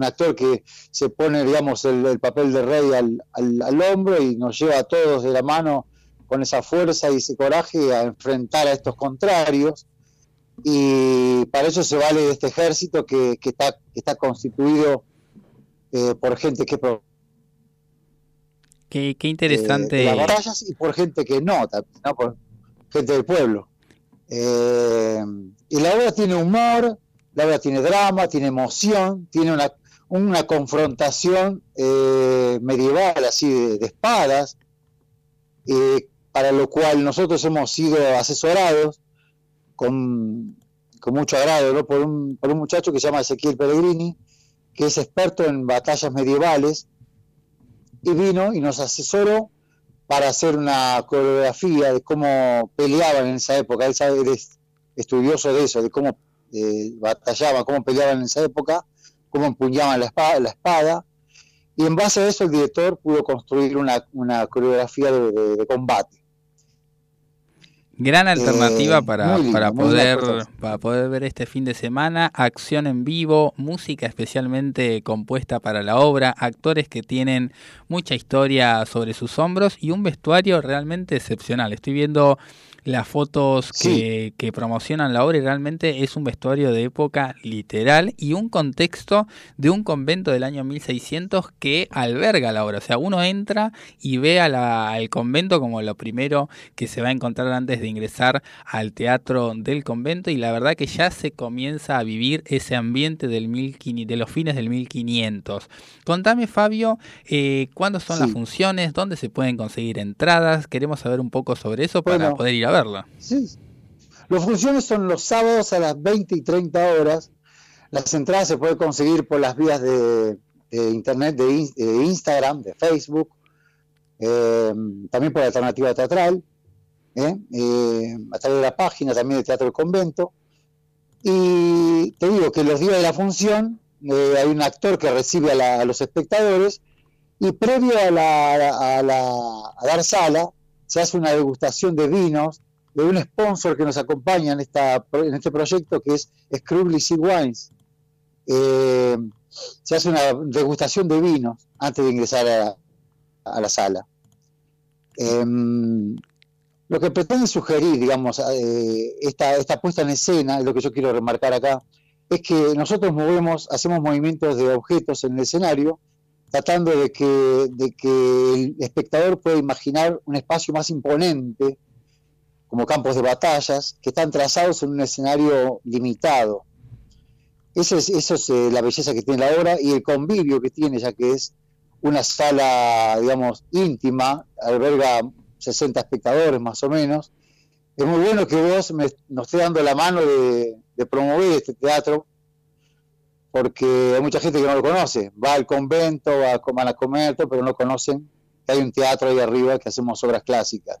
Speaker 8: actor que se pone, digamos, el, el papel de rey al hombro y nos lleva a todos de la mano con esa fuerza y ese coraje a enfrentar a estos contrarios y para eso se vale de este ejército que, que está, que está constituido eh, por gente que
Speaker 1: Qué,
Speaker 8: eh,
Speaker 1: interesante.
Speaker 8: de las batallas y por gente que no, también, ¿no? por gente del pueblo. Eh, y la obra tiene humor, la obra tiene drama, tiene emoción, tiene una, una confrontación eh, medieval así de, de espadas, eh, para lo cual nosotros hemos sido asesorados con, con mucho agrado por, un, por un muchacho que se llama Ezequiel Pellegrini, que es experto en batallas medievales, y vino y nos asesoró para hacer una coreografía de cómo peleaban en esa época. Él sabe, es estudioso de eso, de cómo eh, batallaban, cómo peleaban en esa época, cómo empuñaban la espada, la espada. Y en base a eso el director pudo construir una, una coreografía de combate.
Speaker 1: Gran alternativa
Speaker 8: Eh,
Speaker 1: para, para poder para poder ver este fin de semana, acción en vivo, música especialmente compuesta para la obra, actores que tienen mucha historia sobre sus hombros y un vestuario realmente excepcional. Estoy viendo las fotos que, que promocionan la obra y realmente es un vestuario de época literal y un contexto de un convento del año 1600 que alberga la obra. O sea, uno entra y ve a la- al convento como lo primero que se va a encontrar antes de ingresar al teatro del convento y la verdad que ya se comienza a vivir ese ambiente del 1500 de los fines del 1500. Contame Fabio, eh, ¿cuándo son las funciones? ¿Dónde se pueden conseguir entradas? Queremos saber un poco sobre eso para
Speaker 8: Bueno.
Speaker 1: poder ir a
Speaker 8: Sí. Las funciones son los sábados a las 20 y 30 horas. Las entradas se pueden conseguir por las vías de, internet, de, in- de Instagram, de Facebook, eh, también por Alternativa Teatral, ¿eh? Eh, a través de la página también de Teatro del Convento. Y te digo que los días de la función eh, hay un actor que recibe a, la- a los espectadores y previo a, la, a, la- a dar sala se hace una degustación de vinos de un sponsor que nos acompaña en, este proyecto que es Scrubly Sea Wines. Eh, se hace una degustación de vinos antes de ingresar a, a la sala. Em, lo que pretende sugerir, digamos, eh, esta, esta puesta en escena, es lo que yo quiero remarcar acá, es que nosotros movemos, hacemos movimientos de objetos en el escenario, tratando de que, de que el espectador pueda imaginar un espacio más imponente, como campos de batallas, que están trazados en un escenario limitado. Esa es, eso es eh, la belleza que tiene la obra y el convivio que tiene, ya que es una sala, digamos, íntima, alberga 60 espectadores más o menos. Es muy bueno que vos me, nos estés dando la mano de, promover este teatro, porque hay mucha gente que no lo conoce. Va al convento, va a, van a comer, pero no conocen que hay un teatro ahí arriba que hacemos obras clásicas.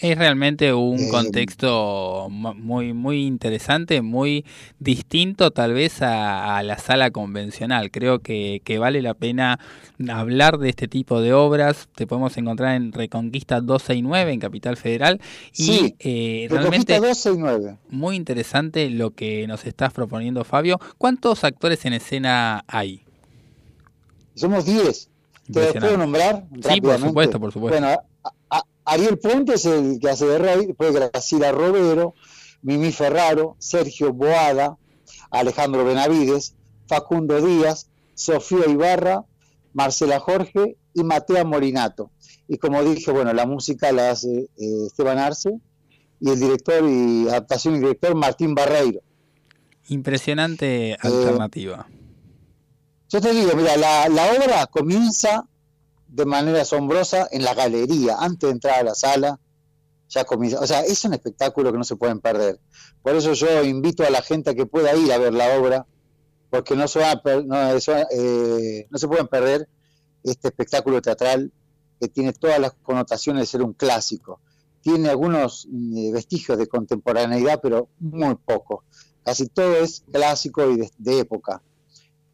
Speaker 1: Es realmente un
Speaker 8: Eh,
Speaker 1: contexto mu- muy muy interesante, muy distinto tal vez a, a la sala convencional. Creo que, que vale la pena hablar de este tipo de obras. Te podemos encontrar en Reconquista 269 en Capital Federal y
Speaker 8: Sí,
Speaker 1: eh,
Speaker 8: Reconquista
Speaker 1: realmente
Speaker 8: 12 y 9.
Speaker 1: muy interesante lo que nos estás proponiendo Fabio. ¿Cuántos actores en escena hay?
Speaker 8: Somos 10. ¿Te los puedo nombrar?
Speaker 1: Sí, por supuesto, por supuesto.
Speaker 8: Bueno, Ariel Ponte es el que hace de rey, después Graciela Robero, Mimi Ferraro, Sergio Boada, Alejandro Benavides, Facundo Díaz, Sofía Ibarra, Marcela Jorge y Matea Morinato. Y como dije, bueno, la música la hace eh, Esteban Arce y el director y adaptación y director Martín Barreiro.
Speaker 1: Impresionante alternativa.
Speaker 8: Yo te digo, mira, la, la obra comienza de manera asombrosa en la galería, antes de entrar a la sala, ya comienza. O sea, es un espectáculo que no se pueden perder. Por eso yo invito a la gente a que pueda ir a ver la obra, porque no se, per- no, eso, eh, no se pueden perder este espectáculo teatral que tiene todas las connotaciones de ser un clásico. Tiene algunos mm, vestigios de contemporaneidad, pero muy poco. Casi todo es clásico y de, de época.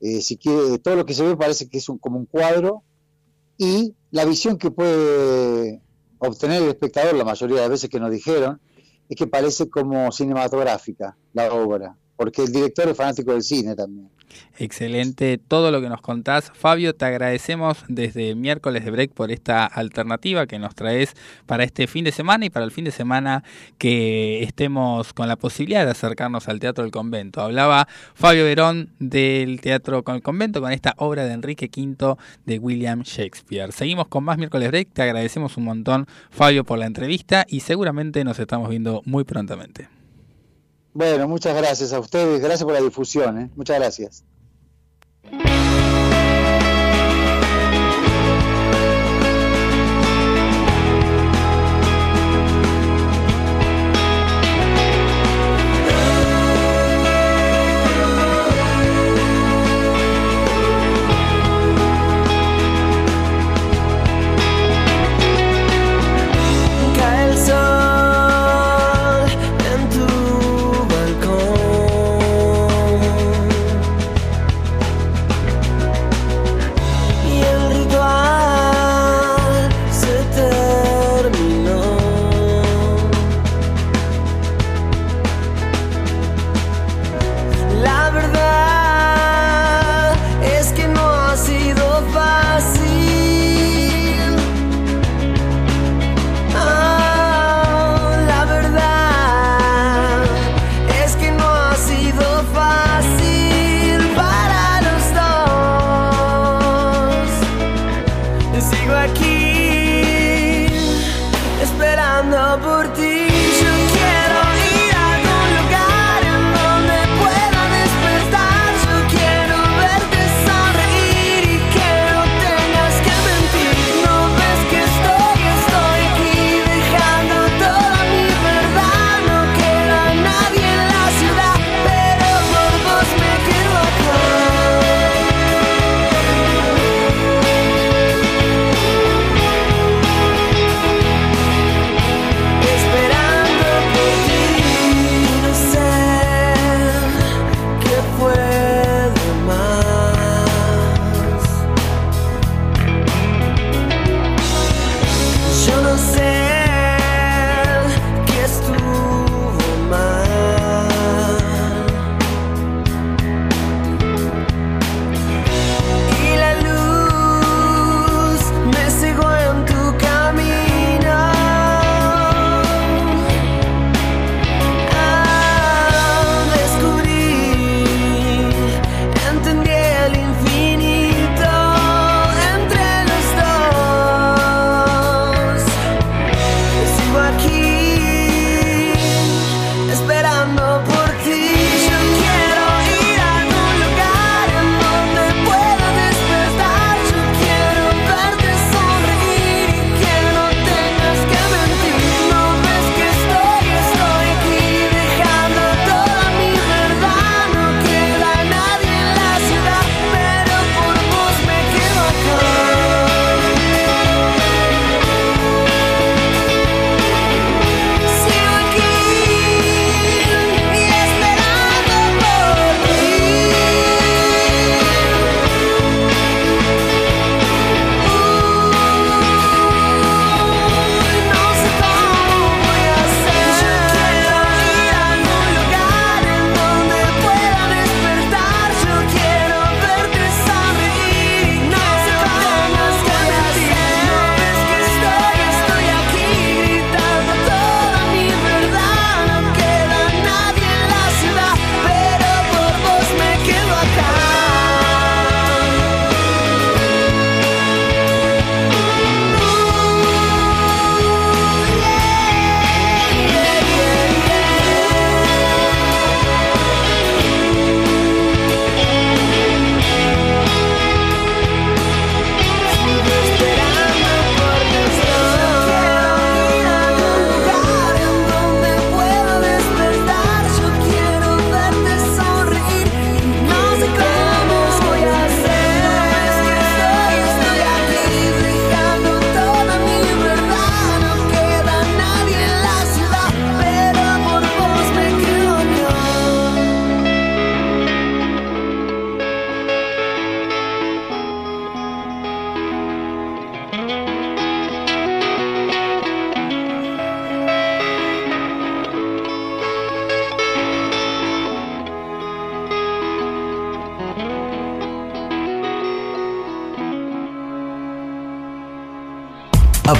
Speaker 8: Eh, si quiere, todo lo que se ve parece que es un, como un cuadro y la visión que puede obtener el espectador, la mayoría de veces que nos dijeron, es que parece como cinematográfica la obra, porque el director es fanático del cine también.
Speaker 1: Excelente todo lo que nos contás. Fabio, te agradecemos desde miércoles de break por esta alternativa que nos traes para este fin de semana y para el fin de semana que estemos con la posibilidad de acercarnos al Teatro del Convento. Hablaba Fabio Verón del Teatro con el Convento con esta obra de Enrique V de William Shakespeare. Seguimos con más miércoles break. Te agradecemos un montón, Fabio, por la entrevista y seguramente nos estamos viendo muy prontamente.
Speaker 8: Bueno, muchas gracias a ustedes, gracias por la difusión, ¿eh? muchas gracias.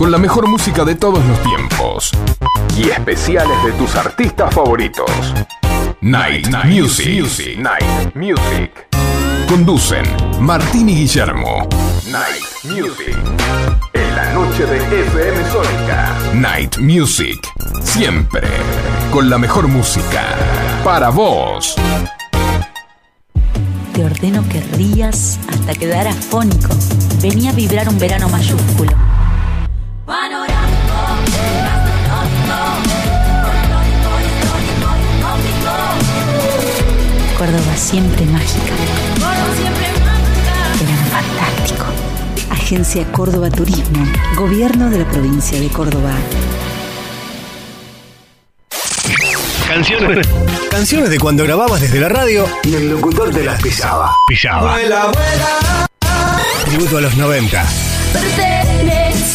Speaker 2: Con la mejor música de todos los tiempos. Y especiales de tus artistas favoritos. Night, Music. Night Music. Conducen Martín y Guillermo. Night Music. En la noche de FM Sónica. Night Music. Siempre. Con la mejor música. Para vos.
Speaker 9: Te ordeno que rías hasta quedar afónico. Venía a vibrar un verano mayúsculo. Córdoba siempre mágica. Verano fantástico. Agencia Córdoba Turismo. Gobierno de la provincia de Córdoba.
Speaker 10: Canciones. Canciones de cuando grababas desde la radio y el locutor te las pisaba. Pisaba. Tributo a los 90.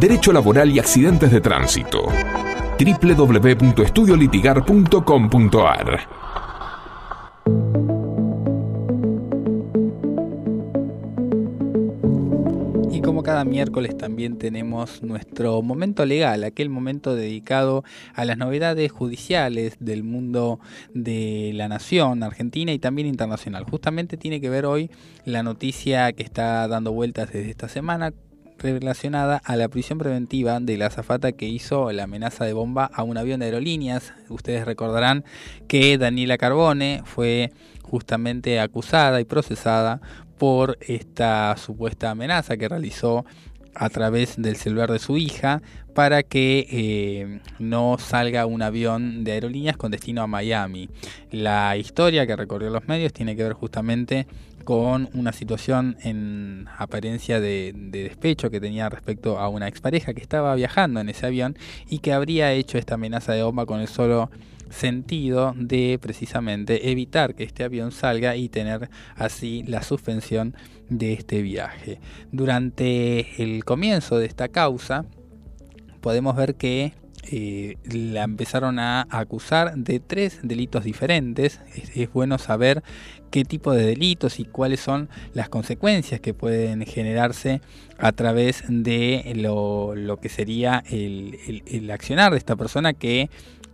Speaker 2: derecho laboral y accidentes de tránsito. www.estudiolitigar.com.ar
Speaker 1: Y como cada miércoles también tenemos nuestro momento legal, aquel momento dedicado a las novedades judiciales del mundo de la nación argentina y también internacional. Justamente tiene que ver hoy la noticia que está dando vueltas desde esta semana relacionada a la prisión preventiva de la azafata que hizo la amenaza de bomba a un avión de aerolíneas. Ustedes recordarán que Daniela Carbone fue justamente acusada y procesada por esta supuesta amenaza que realizó a través del celular de su hija para que eh, no salga un avión de aerolíneas con destino a Miami. La historia que recorrió los medios tiene que ver justamente con una situación en apariencia de, de, despecho que tenía respecto a una expareja que estaba viajando en ese avión y que habría hecho esta amenaza de bomba con el solo sentido de precisamente evitar que este avión salga y tener así la suspensión de este viaje. Durante el comienzo de esta causa podemos ver que eh, la empezaron a acusar de tres delitos diferentes. Es, es, bueno saber qué tipo de delitos y cuáles son las consecuencias que pueden generarse a través de lo, lo que sería el, el, el, accionar de esta persona que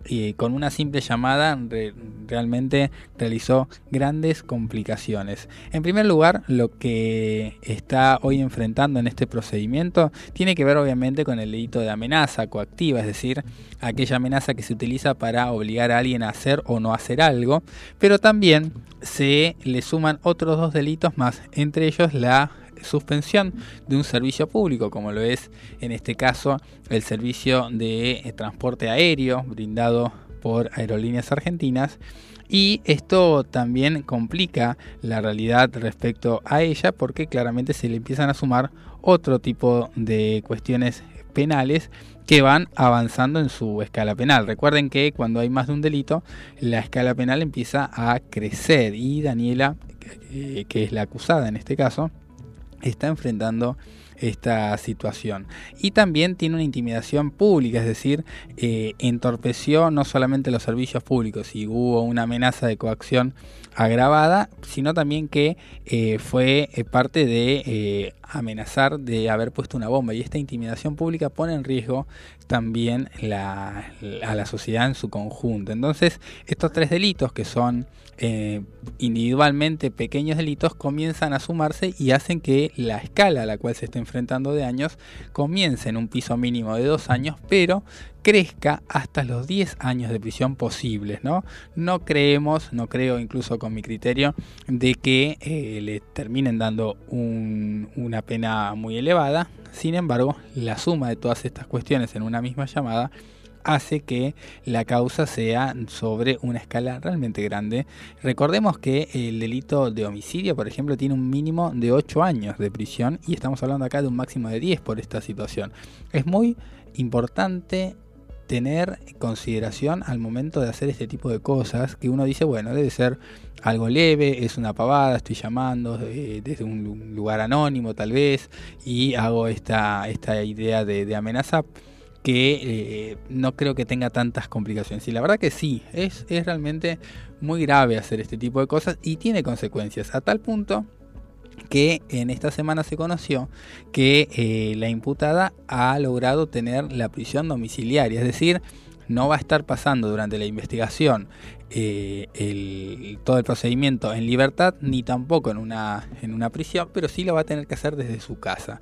Speaker 1: eh, con una simple llamada re, realmente realizó grandes complicaciones. En primer lugar, lo que está hoy enfrentando en este procedimiento tiene que ver obviamente con el delito de amenaza coactiva, es decir, aquella amenaza que se utiliza para obligar a alguien a hacer o no hacer algo, pero también se le suman otros dos delitos más, entre ellos la suspensión de un servicio público, como lo es en este caso el servicio de eh, transporte aéreo brindado por Aerolíneas Argentinas. Y esto también complica la realidad respecto a ella porque claramente se le empiezan a sumar otro tipo de cuestiones penales que van avanzando en su escala penal. Recuerden que cuando hay más de un delito, la escala penal empieza a crecer y Daniela, eh, que es la acusada en este caso, está enfrentando esta situación. Y también tiene una intimidación pública, es decir, eh, entorpeció no solamente los servicios públicos y hubo una amenaza de coacción agravada, sino también que eh, fue eh, parte de amenazar de haber puesto una bomba. Y esta intimidación pública pone en riesgo también a la sociedad en su conjunto. Entonces, estos tres delitos que son eh, individualmente pequeños delitos comienzan a sumarse y hacen que la escala a la cual se está enfrentando de años comience en un piso mínimo de dos años, pero crezca hasta los 10 años de prisión posibles, ¿no? No creemos, no creo incluso con mi criterio, de que eh, le terminen dando un, una pena muy elevada. Sin embargo, la suma de todas estas cuestiones en una misma llamada hace que la causa sea sobre una escala realmente grande. Recordemos que el delito de homicidio, por ejemplo, tiene un mínimo de 8 años de prisión y estamos hablando acá de un máximo de 10 por esta situación. Es muy importante tener consideración al momento de hacer este tipo de cosas que uno dice, bueno, debe ser algo leve, es una pavada, estoy llamando eh, desde un lugar anónimo tal vez y hago esta, esta idea de, de amenaza que eh, no creo que tenga tantas complicaciones. Y la verdad que sí, es, es realmente muy grave hacer este tipo de cosas y tiene consecuencias, a tal punto que en esta semana se conoció que eh, la imputada ha logrado tener la prisión domiciliaria, es decir, no va a estar pasando durante la investigación eh, todo el procedimiento en libertad ni tampoco en una, en una prisión, pero sí lo va a tener que hacer desde su casa.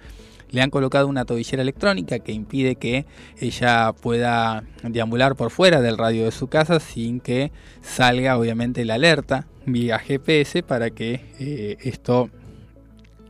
Speaker 1: Le han colocado una tobillera electrónica que impide que ella pueda deambular por fuera del radio de su casa sin que salga obviamente la alerta vía GPS para que eh, esto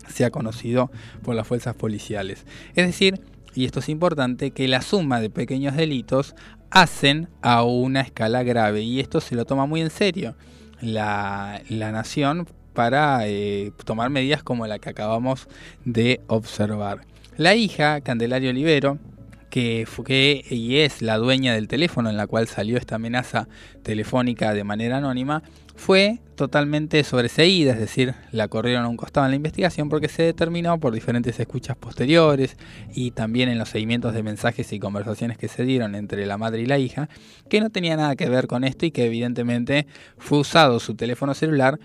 Speaker 1: sea conocido por las fuerzas policiales. Es decir, y esto es importante, que la suma de pequeños delitos hacen a una escala grave y esto se lo toma muy en serio la, la nación para eh, tomar medidas como la que acabamos de observar. La hija, Candelaria Olivero, que fue y es la dueña del teléfono en la cual salió esta amenaza telefónica de manera anónima, fue totalmente sobreseída, es decir, la corrieron a un costado en la investigación porque se determinó por diferentes escuchas posteriores y también en los seguimientos de mensajes y conversaciones que se dieron entre la madre y la hija, que no tenía nada que ver con esto y que evidentemente fue usado su teléfono celular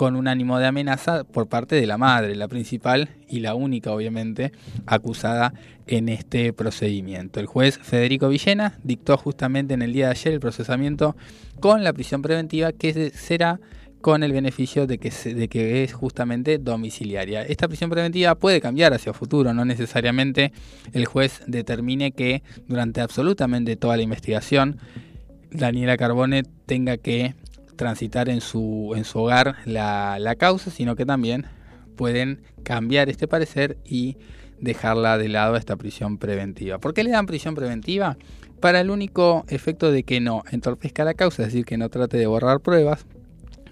Speaker 1: con un ánimo de amenaza por parte de la madre, la principal y la única, obviamente, acusada en este procedimiento. El juez Federico Villena dictó justamente en el día de ayer el procesamiento con la prisión preventiva que será con el beneficio de que, se- de que es justamente domiciliaria. Esta prisión preventiva puede cambiar hacia futuro, no necesariamente el juez determine que durante absolutamente toda la investigación Daniela Carbone tenga que transitar en su, en su hogar la, la causa, sino que también pueden cambiar este parecer y dejarla de lado esta prisión preventiva. ¿Por qué le dan prisión preventiva? Para el único efecto de que no entorpezca la causa, es decir, que no trate de borrar pruebas,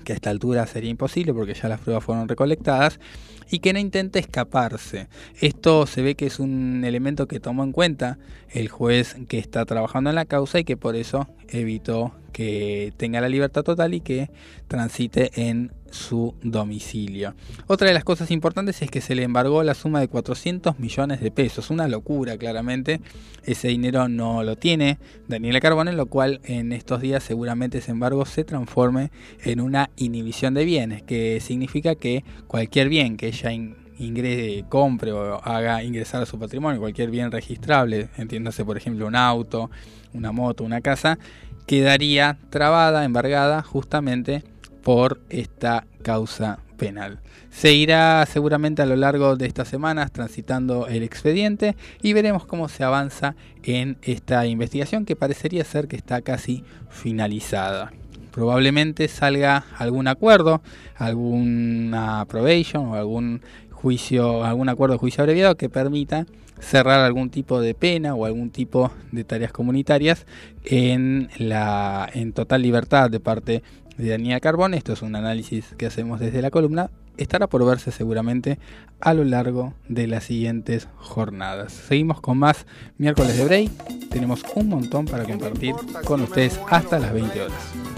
Speaker 1: que a esta altura sería imposible porque ya las pruebas fueron recolectadas, y que no intente escaparse. Esto se ve que es un elemento que tomó en cuenta el juez que está trabajando en la causa y que por eso evitó que tenga la libertad total y que transite en su domicilio. Otra de las cosas importantes es que se le embargó la suma de 400 millones de pesos, una locura claramente. Ese dinero no lo tiene Daniela Carbone, lo cual en estos días seguramente ese embargo se transforme en una inhibición de bienes, que significa que cualquier bien que ella in- ingrese, compre o haga ingresar a su patrimonio, cualquier bien registrable, entiéndase por ejemplo un auto, una moto, una casa, quedaría trabada, embargada justamente por esta causa penal. Se irá seguramente a lo largo de estas semanas transitando el expediente y veremos cómo se avanza en esta investigación que parecería ser que está casi finalizada. Probablemente salga algún acuerdo, alguna probation o algún juicio, algún acuerdo de juicio abreviado que permita cerrar algún tipo de pena o algún tipo de tareas comunitarias en la en total libertad de parte de Daniela Carbón. Esto es un análisis que hacemos desde la columna. Estará por verse seguramente a lo largo de las siguientes jornadas. Seguimos con más miércoles de break. Tenemos un montón para compartir con ustedes hasta las 20 horas.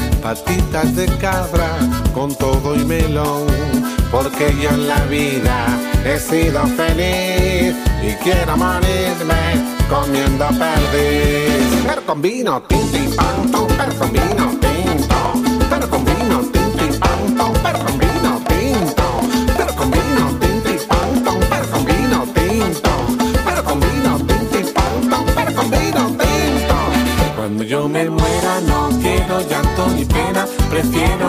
Speaker 11: patitas de cabra con todo y melón, porque yo en la vida he sido feliz y quiero morirme comiendo perdiz. Pero con vino, tinti, pan, tom, pero con vino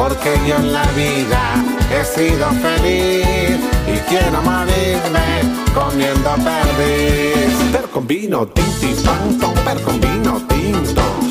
Speaker 11: Porque yo en la vida he sido feliz y quiero morirme comiendo perdiz. Pero con vino, tinti, pan, tom, pero con vino tinto.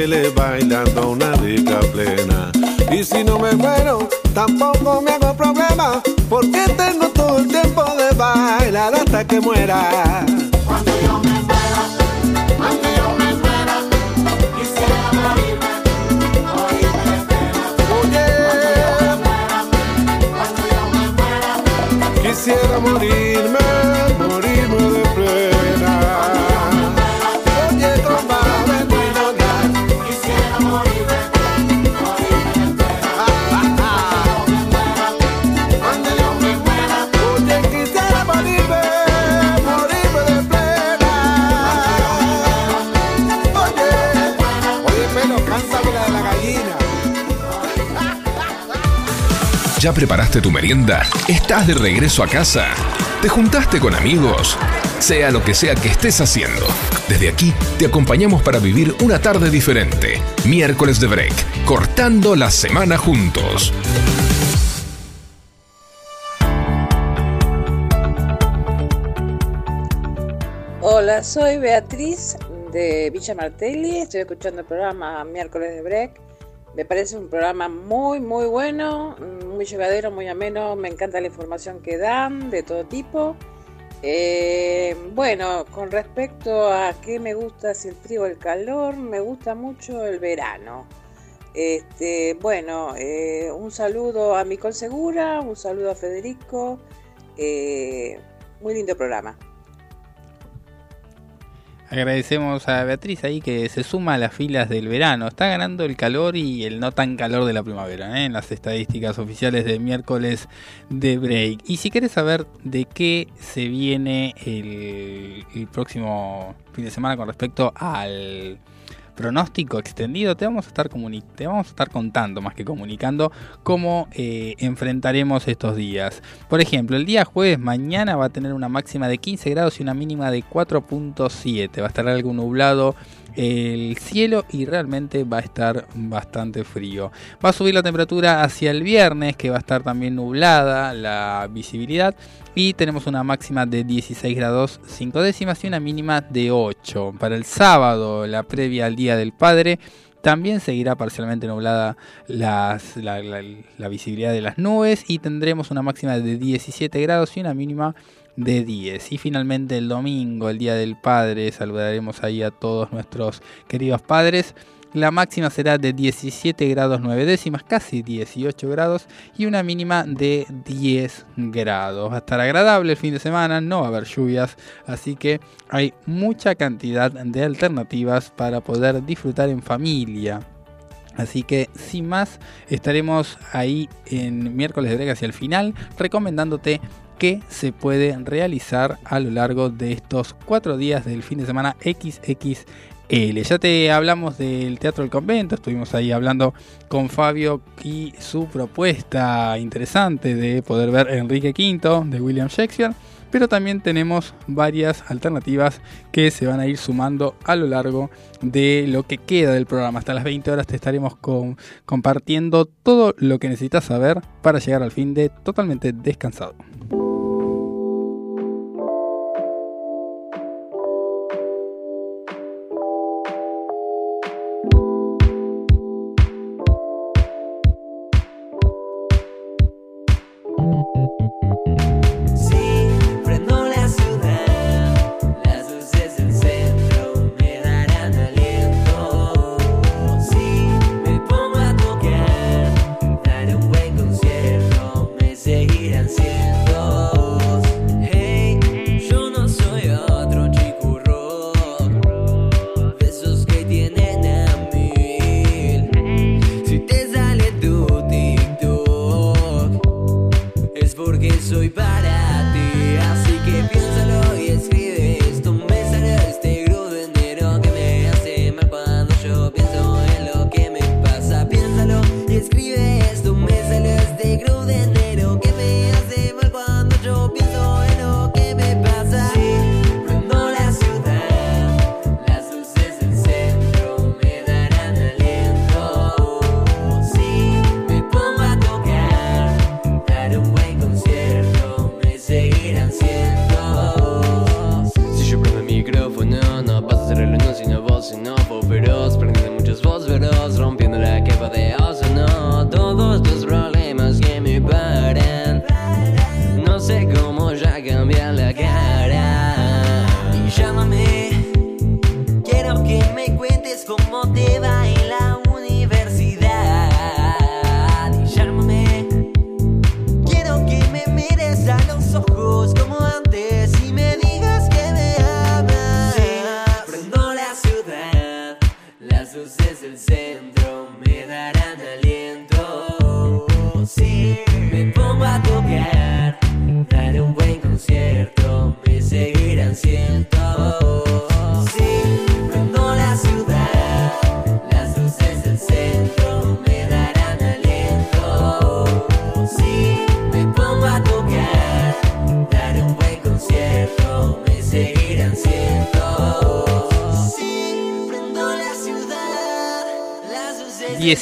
Speaker 11: Vele bailando una rica plena. Y si no me muero, tampoco me hago problema, porque tengo todo el tiempo de bailar hasta que muera.
Speaker 2: ¿Ya preparaste tu merienda? ¿Estás de regreso a casa? ¿Te juntaste con amigos? Sea lo que sea que estés haciendo, desde aquí te acompañamos para vivir una tarde diferente. Miércoles de Break, cortando la semana juntos.
Speaker 12: Hola, soy Beatriz de Villa Martelli. Estoy escuchando el programa Miércoles de Break. Me parece un programa muy, muy bueno, muy llevadero, muy ameno. Me encanta la información que dan de todo tipo. Eh, bueno, con respecto a qué me gusta, si el frío o el calor, me gusta mucho el verano. Este, bueno, eh, un saludo a Micol Segura, un saludo a Federico. eh, muy lindo programa.
Speaker 1: Agradecemos a Beatriz ahí que se suma a las filas del verano. Está ganando el calor y el no tan calor de la primavera ¿eh? en las estadísticas oficiales de miércoles de break. Y si quieres saber de qué se viene el, el próximo fin de semana con respecto al pronóstico extendido, te vamos a estar te vamos a estar contando más que comunicando cómo eh, enfrentaremos estos días. Por ejemplo, el día jueves mañana va a tener una máxima de 15 grados y una mínima de 4.7. Va a estar algo nublado el cielo y realmente va a estar bastante frío. Va a subir la temperatura hacia el viernes, que va a estar también nublada la visibilidad. Y tenemos una máxima de 16 grados 5 décimas y una mínima de 8. Para el sábado, la previa al Día del Padre, también seguirá parcialmente nublada la- la visibilidad de las nubes y tendremos una máxima de 17 grados y una mínima de 10. Y finalmente el domingo, el Día del Padre, saludaremos ahí a todos nuestros queridos padres. La máxima será de 17 grados 9 décimas, casi 18 grados, y una mínima de 10 grados. Va a estar agradable el fin de semana, no va a haber lluvias, así que hay mucha cantidad de alternativas para poder disfrutar en familia. Así que sin más, estaremos ahí en miércoles de break hacia el final, recomendándote que se puede realizar a lo largo de estos cuatro días del fin de semana XXL. Ya te hablamos del Teatro del Convento, estuvimos ahí hablando con Fabio y su propuesta interesante de poder ver Enrique V de William Shakespeare pero también tenemos varias alternativas que se van a ir sumando a lo largo de lo que queda del programa. Hasta las 20 horas te estaremos compartiendo todo lo que necesitas saber para llegar al fin de totalmente descansado.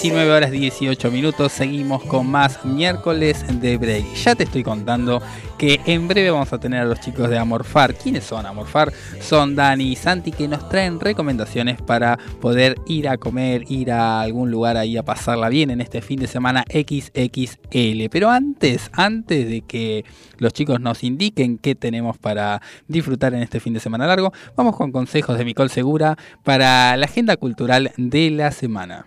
Speaker 1: 19 horas 18 minutos, seguimos con más miércoles de break. Ya te estoy contando que en breve vamos a tener a los chicos de Amorfar. ¿Quiénes son Amorfar? Son Dani y Santi que nos traen recomendaciones para poder ir a comer, ir a algún lugar ahí a pasarla bien en este fin de semana XXL. Pero antes, antes de que los chicos nos indiquen qué tenemos para disfrutar en este fin de semana largo, vamos con consejos de Micol Segura para la agenda cultural de la semana.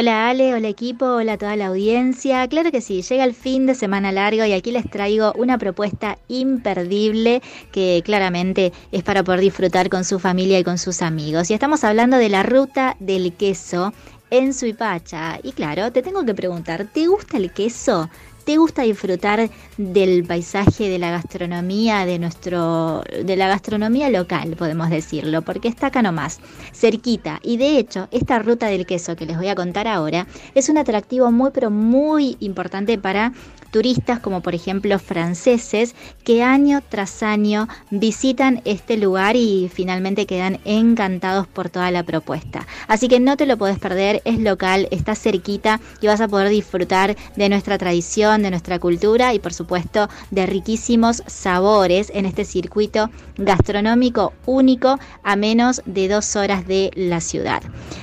Speaker 13: Hola Ale, hola equipo, hola a toda la audiencia. Claro que sí, llega el fin de semana largo y aquí les traigo una propuesta imperdible que claramente es para poder disfrutar con su familia y con sus amigos. Y estamos hablando de la ruta del queso en Suipacha. Y claro, te tengo que preguntar, ¿te gusta el queso? ¿Te gusta disfrutar del paisaje, de la gastronomía, de nuestro, de la gastronomía local, podemos decirlo? Porque está acá nomás, cerquita. Y de hecho, esta ruta del queso que les voy a contar ahora es un atractivo muy, pero muy importante para turistas como por ejemplo franceses que año tras año visitan este lugar y finalmente quedan encantados por toda la propuesta. Así que no te lo podés perder, es local, está cerquita y vas a poder disfrutar de nuestra tradición, de nuestra cultura y por supuesto de riquísimos sabores en este circuito gastronómico único a menos de dos horas de la ciudad.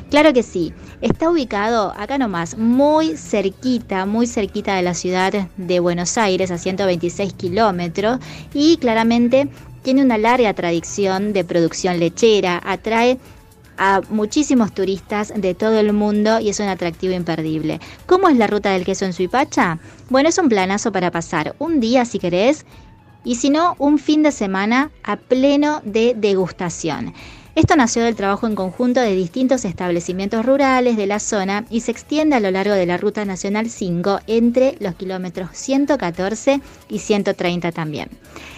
Speaker 13: Claro que sí, está ubicado acá nomás, muy cerquita, muy cerquita de la ciudad de Buenos Aires, a 126 kilómetros, y claramente tiene una larga tradición de producción lechera, atrae a muchísimos turistas de todo el mundo y es un atractivo imperdible. ¿Cómo es la ruta del queso en Suipacha? Bueno, es un planazo para pasar un día si querés y si no, un fin de semana a pleno de degustación. Esto nació del trabajo en conjunto de distintos establecimientos rurales de la zona y se extiende a lo largo de la Ruta Nacional 5 entre los kilómetros 114 y 130 también.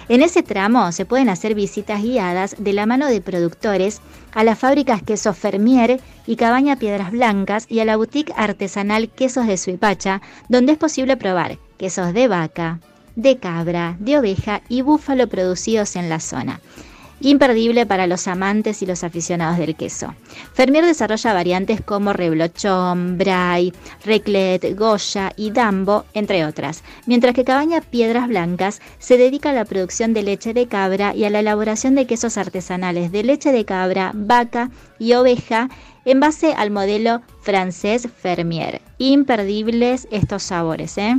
Speaker 13: En ese tramo se pueden hacer visitas guiadas de la mano de productores a las fábricas Queso Fermier y Cabaña Piedras Blancas y a la boutique artesanal Quesos de Suipacha, donde es posible probar quesos de vaca, de cabra, de oveja y búfalo producidos en la zona imperdible para los amantes y los aficionados del queso. Fermier desarrolla variantes como reblochón, bray, reclet, goya y dambo, entre otras, mientras que Cabaña Piedras Blancas se dedica a la producción de leche de cabra y a la elaboración de quesos artesanales de leche de cabra, vaca y oveja en base al modelo francés Fermier. Imperdibles estos sabores, ¿eh?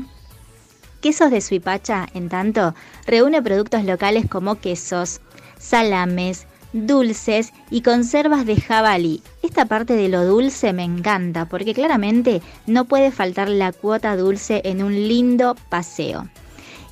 Speaker 13: Quesos de Suipacha, en tanto, reúne productos locales como quesos, salames, dulces y conservas de jabalí. Esta parte de lo dulce me encanta porque claramente no puede faltar la cuota dulce en un lindo paseo.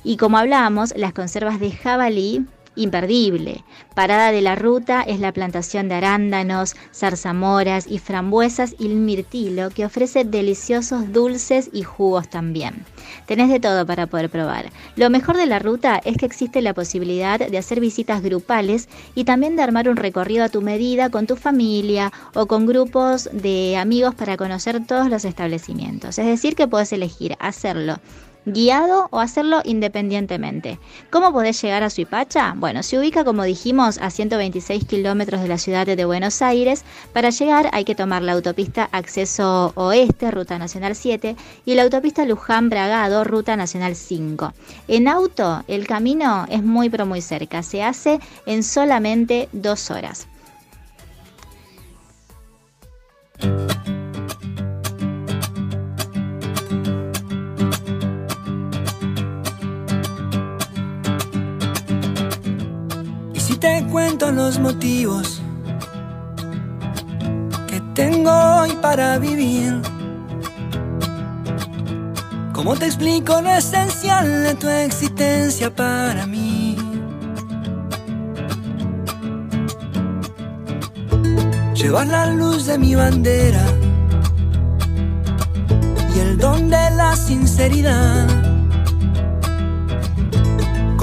Speaker 13: Y como hablábamos, las conservas de jabalí imperdible. Parada de la ruta es la plantación de arándanos, zarzamoras y frambuesas y el mirtilo que ofrece deliciosos dulces y jugos también. Tenés de todo para poder probar. Lo mejor de la ruta es que existe la posibilidad de hacer visitas grupales y también de armar un recorrido a tu medida con tu familia o con grupos de amigos para conocer todos los establecimientos. Es decir, que puedes elegir hacerlo guiado o hacerlo independientemente. ¿Cómo podés llegar a Suipacha? Bueno, se ubica, como dijimos, a 126 kilómetros de la ciudad de Buenos Aires. Para llegar hay que tomar la autopista Acceso Oeste, Ruta Nacional 7, y la autopista Luján Bragado, Ruta Nacional 5. En auto, el camino es muy pero muy cerca, se hace en solamente dos horas.
Speaker 4: Te cuento los motivos que tengo hoy para vivir, ¿cómo te explico lo esencial de tu existencia para mí? Llevar la luz de mi bandera y el don de la sinceridad.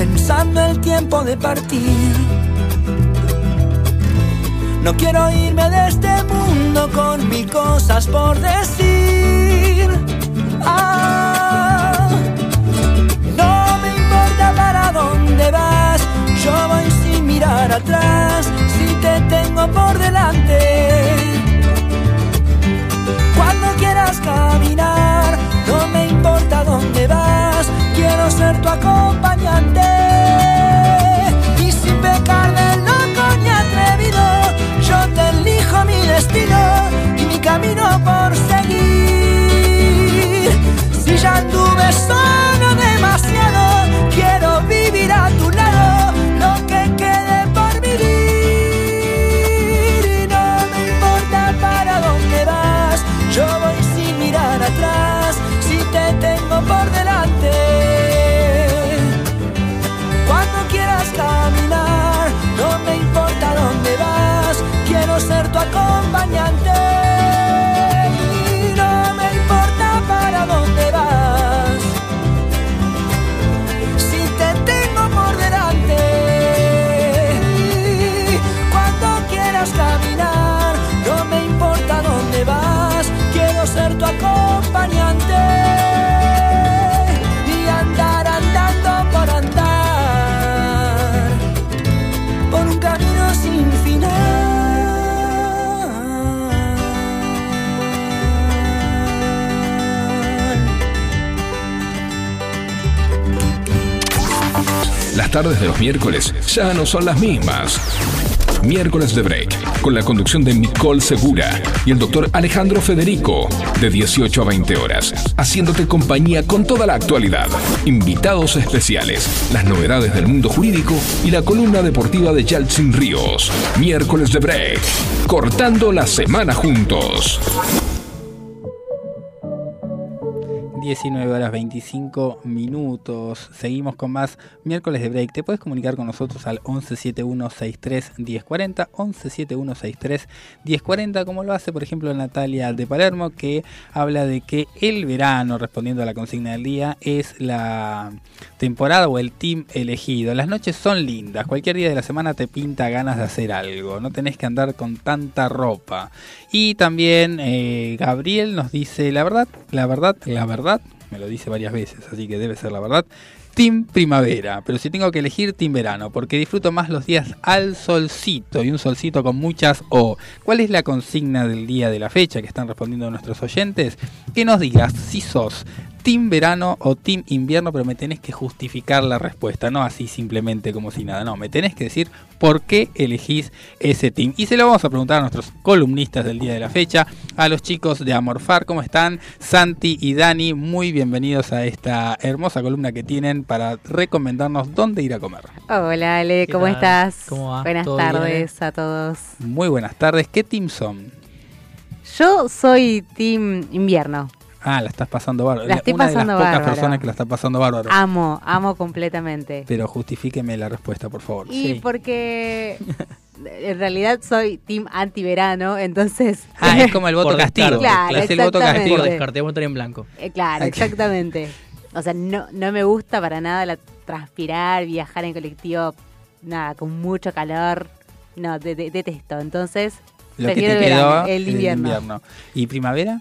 Speaker 4: pensando el tiempo de partir. No quiero irme de este mundo con mil cosas por decir. Ah, no me importa para dónde vas, yo voy sin mirar atrás si te tengo por delante. Cuando quieras caminar, no me importa dónde vas, ser tu acompañante.
Speaker 2: Tardes de los miércoles ya no son las mismas. Miércoles de Break, con la conducción de Nicole Segura y el doctor Alejandro Federico, de 18 a 20 horas, haciéndote compañía con toda la actualidad, invitados especiales, las novedades del mundo jurídico y la columna deportiva de Yaltsin Ríos. Miércoles de Break, cortando la semana juntos.
Speaker 1: 19 horas 25 minutos. Seguimos con más miércoles de break. Te puedes comunicar con nosotros al 117163 1040, 117163 1040, como lo hace por ejemplo Natalia de Palermo, que habla de que el verano, respondiendo a la consigna del día, es la temporada o el team elegido. Las noches son lindas, cualquier día de la semana te pinta ganas de hacer algo, no tenés que andar con tanta ropa. Y también eh, Gabriel nos dice, la verdad, la verdad, la verdad, me lo dice varias veces, así que debe ser la verdad. Team primavera, pero si tengo que elegir team verano, porque disfruto más los días al solcito y un solcito con muchas O. ¿Cuál es la consigna del día de la fecha que están respondiendo nuestros oyentes? Que nos digas si sos team verano o team invierno, pero me tenés que justificar la respuesta, no así simplemente como si nada, no, me tenés que decir por qué elegís ese team. Y se lo vamos a preguntar a nuestros columnistas del día de la fecha, a los chicos de Amorfar, ¿cómo están? Santi y Dani, muy bienvenidos a esta hermosa columna que tienen para recomendarnos dónde ir a comer.
Speaker 14: Hola Ale,
Speaker 1: ¿Qué
Speaker 14: ¿cómo
Speaker 1: tal?
Speaker 14: estás?
Speaker 1: ¿Cómo va?
Speaker 14: Buenas
Speaker 1: ¿Todo bien,
Speaker 14: tardes a todos.
Speaker 1: Muy buenas tardes, ¿qué team son?
Speaker 14: Yo soy team invierno.
Speaker 1: Ah, la estás pasando bárbaro.
Speaker 14: La estoy
Speaker 1: Una
Speaker 14: pasando
Speaker 1: de las pocas
Speaker 14: bárbaro.
Speaker 1: personas que la está pasando bárbaro.
Speaker 14: Amo, amo completamente.
Speaker 1: Pero justifíqueme la respuesta, por favor.
Speaker 14: Y porque *laughs* en realidad soy team antiverano, entonces...
Speaker 1: Ah, es como el voto
Speaker 14: Por
Speaker 1: castigo.
Speaker 14: Claro,
Speaker 1: Es el voto castigo.
Speaker 15: votar en blanco.
Speaker 14: Eh, claro, exactamente. O sea, no, no me gusta para nada la transpirar, viajar en colectivo, nada, con mucho calor. No, de- de- detesto. Entonces,
Speaker 1: Lo que
Speaker 14: prefiero
Speaker 1: te
Speaker 14: el,
Speaker 1: quedó
Speaker 14: verano, el invierno.
Speaker 1: ¿Y primavera?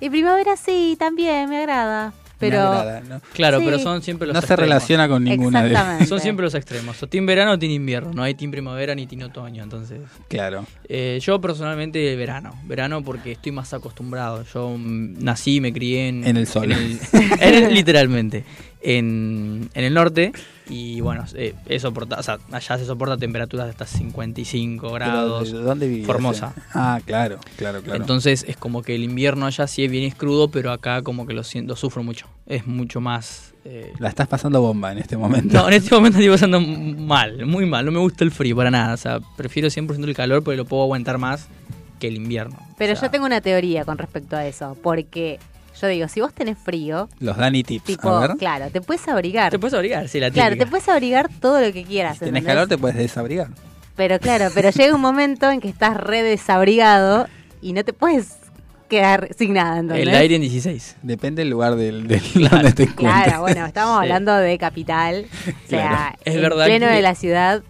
Speaker 14: Y primavera sí, también me agrada. Pero
Speaker 1: agrada, ¿no?
Speaker 15: Claro,
Speaker 14: Sí.
Speaker 15: pero son siempre los
Speaker 1: No se relaciona con ninguna de-
Speaker 14: Exactamente.
Speaker 15: Son siempre los extremos. O team verano o team invierno. No hay team primavera ni team otoño. Entonces,
Speaker 1: Claro.
Speaker 15: eh, yo personalmente verano. Verano porque estoy más acostumbrado. Yo mm, nací, me crié en,
Speaker 1: En el sol.
Speaker 15: en el- *laughs* en el- literalmente. En, en el norte. Y bueno, eh, o sea, allá se soporta temperaturas de hasta 55 grados.
Speaker 1: Pero, ¿de ¿Dónde vivías?
Speaker 15: Formosa.
Speaker 1: Ah, claro, claro, claro.
Speaker 15: Entonces es como que el invierno allá sí es bien es crudo, pero acá como que lo siento, sufro mucho. Es mucho más... eh,
Speaker 1: La estás pasando bomba en este momento.
Speaker 15: No, en este momento estoy pasando mal, muy mal. No me gusta el frío para nada. O sea, prefiero 100% el calor porque lo puedo aguantar más que el invierno.
Speaker 14: Pero yo tengo una teoría con respecto a eso, porque yo digo, si vos tenés frío,
Speaker 1: Los Dani Tips.
Speaker 14: tipo,
Speaker 1: a ver.
Speaker 14: claro, te puedes abrigar.
Speaker 15: Te puedes abrigar, sí, la
Speaker 14: Claro,
Speaker 15: típica.
Speaker 14: te puedes abrigar todo lo que quieras.
Speaker 1: Tenés
Speaker 14: ¿entendés?
Speaker 1: calor, te puedes desabrigar.
Speaker 14: Pero claro, pero llega un momento en que estás re desabrigado y no te puedes quedar sin nada. ¿entendés?
Speaker 15: El aire en 16.
Speaker 1: Depende del lugar del, del donde te encuentres.
Speaker 14: Claro, bueno, estamos
Speaker 15: Sí.
Speaker 14: hablando de capital, o sea,
Speaker 15: Claro. Es
Speaker 14: en
Speaker 15: verdad
Speaker 14: pleno
Speaker 15: que-
Speaker 14: de la ciudad.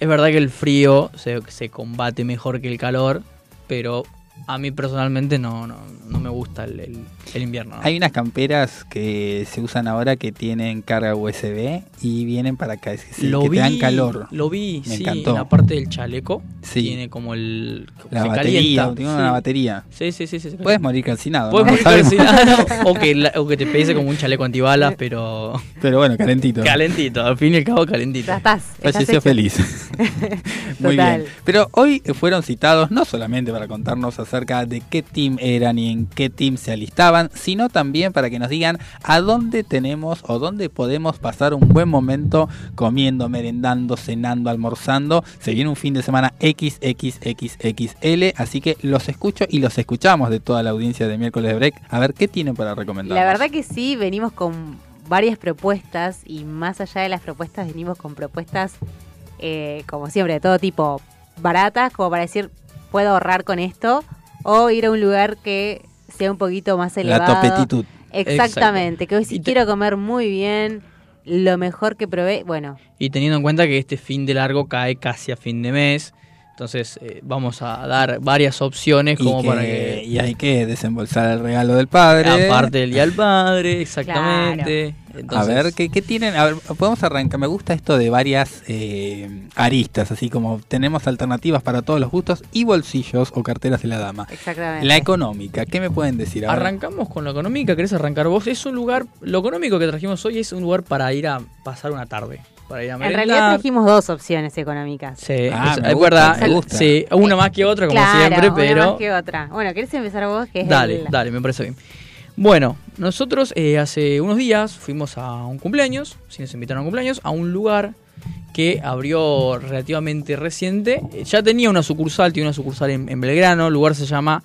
Speaker 15: Es verdad que el frío se, se combate mejor que el calor, pero a mí personalmente no, no, no me gusta el, el- el invierno. ¿no?
Speaker 1: Hay unas camperas que se usan ahora que tienen carga USB y vienen para acá, es decir,
Speaker 15: lo
Speaker 1: que
Speaker 15: vi,
Speaker 1: te dan calor.
Speaker 15: Lo vi,
Speaker 1: Me
Speaker 15: sí,
Speaker 1: encantó.
Speaker 15: en la parte del chaleco.
Speaker 1: Sí.
Speaker 15: Tiene como el.
Speaker 1: La
Speaker 15: se
Speaker 1: batería,
Speaker 15: calienta.
Speaker 1: tiene
Speaker 15: sí.
Speaker 1: una batería.
Speaker 15: Sí, sí, sí. sí, sí.
Speaker 1: Puedes morir calcinado.
Speaker 15: Puedes
Speaker 1: ¿no?
Speaker 15: morir calcinado, *laughs* o, que la- o que te pese como un chaleco antibalas, pero.
Speaker 1: Pero bueno, calentito.
Speaker 15: Calentito, al fin y al cabo calentito.
Speaker 14: Ya estás. estás
Speaker 1: Falleció feliz. *laughs* Muy bien. Pero hoy fueron citados no solamente para contarnos acerca de qué team eran y en qué team se alistaban, sino también para que nos digan a dónde tenemos o dónde podemos pasar un buen momento comiendo, merendando, cenando, almorzando. Se viene un fin de semana XXXXL, así que los escucho y los escuchamos de toda la audiencia de miércoles de break. A ver qué tienen para recomendar.
Speaker 14: La verdad que sí, venimos con varias propuestas y más allá de las propuestas, venimos con propuestas, eh, como siempre, de todo tipo, baratas, como para decir, puedo ahorrar con esto, o ir a un lugar que sea un poquito más
Speaker 1: La
Speaker 14: elevado.
Speaker 1: topetitud.
Speaker 14: Exactamente, que hoy si quiero comer muy bien, lo mejor que probé, bueno,
Speaker 15: Y teniendo en cuenta que este fin de largo cae casi a fin de mes, entonces eh, vamos a dar varias opciones como
Speaker 1: que-
Speaker 15: para que...
Speaker 1: y hay que desembolsar el regalo del padre.
Speaker 15: Aparte del Día del Padre, exactamente. Entonces,
Speaker 1: a ver, ¿qué, qué tienen? A ver, podemos arrancar. Me gusta esto de varias eh, aristas, así como tenemos alternativas para todos los gustos y bolsillos o carteras de la dama.
Speaker 14: exactamente.
Speaker 1: La económica, ¿qué me pueden decir? A ver.
Speaker 15: Arrancamos con lo económica, ¿querés arrancar vos? Es un lugar, lo económico que trajimos hoy es un lugar para ir a pasar una tarde, para ir a
Speaker 14: en realidad trajimos dos opciones económicas.
Speaker 15: Sí,
Speaker 1: Ah,
Speaker 15: es,
Speaker 1: me gusta,
Speaker 15: verdad.
Speaker 1: me gusta.
Speaker 15: Sí, una más que otra, como
Speaker 14: Claro,
Speaker 15: siempre,
Speaker 14: una
Speaker 15: pero...
Speaker 14: más que otra. Bueno, ¿querés empezar vos? Que es
Speaker 15: Dale,
Speaker 14: el-
Speaker 15: dale, me parece bien. Bueno, nosotros eh, hace unos días fuimos a un cumpleaños, si nos invitaron a un cumpleaños, a un lugar que abrió relativamente reciente. Eh, Ya tenía una sucursal, tiene una sucursal en, Belgrano, el lugar se llama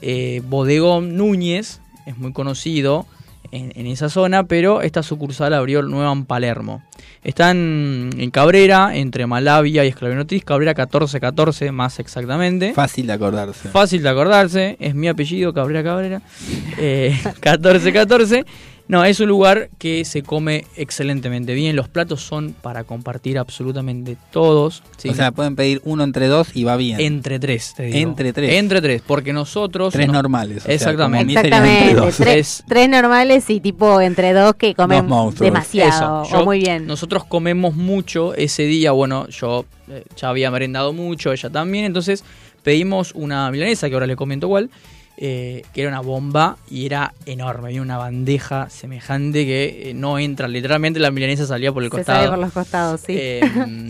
Speaker 15: eh, Bodegón Núñez, es muy conocido en, en esa zona, pero esta sucursal abrió nueva en Palermo. Están en Cabrera, entre Malavia y Esclavinotriz, Cabrera 1414 más exactamente.
Speaker 1: Fácil de acordarse.
Speaker 15: Fácil de acordarse, es mi apellido, Cabrera Cabrera. Eh, *laughs* 1414. No, es un lugar que se come excelentemente bien. Los platos son para compartir absolutamente todos. ¿sí?
Speaker 1: O sea, pueden pedir uno entre dos y va bien.
Speaker 15: entre tres, te digo.
Speaker 1: Entre tres.
Speaker 15: Entre tres, porque nosotros.
Speaker 1: Tres
Speaker 15: no-
Speaker 1: normales, o sea,
Speaker 15: Exactamente.
Speaker 1: entre
Speaker 14: Exactamente,
Speaker 1: dos.
Speaker 14: tres,
Speaker 15: Es-
Speaker 14: tres normales y tipo entre dos que comen
Speaker 1: Dos
Speaker 14: demasiado
Speaker 15: Eso,
Speaker 14: o
Speaker 15: yo-
Speaker 14: muy bien.
Speaker 15: Nosotros comemos mucho ese día. Bueno, yo eh, ya había merendado mucho, ella también. Entonces pedimos una milanesa, que ahora le comento cuál, eh, que era una bomba y era enorme. Había una bandeja semejante que eh, no entra. Literalmente la milanesa salía por el
Speaker 14: Se
Speaker 15: costado.
Speaker 14: sale por los costados, sí.
Speaker 15: Eh,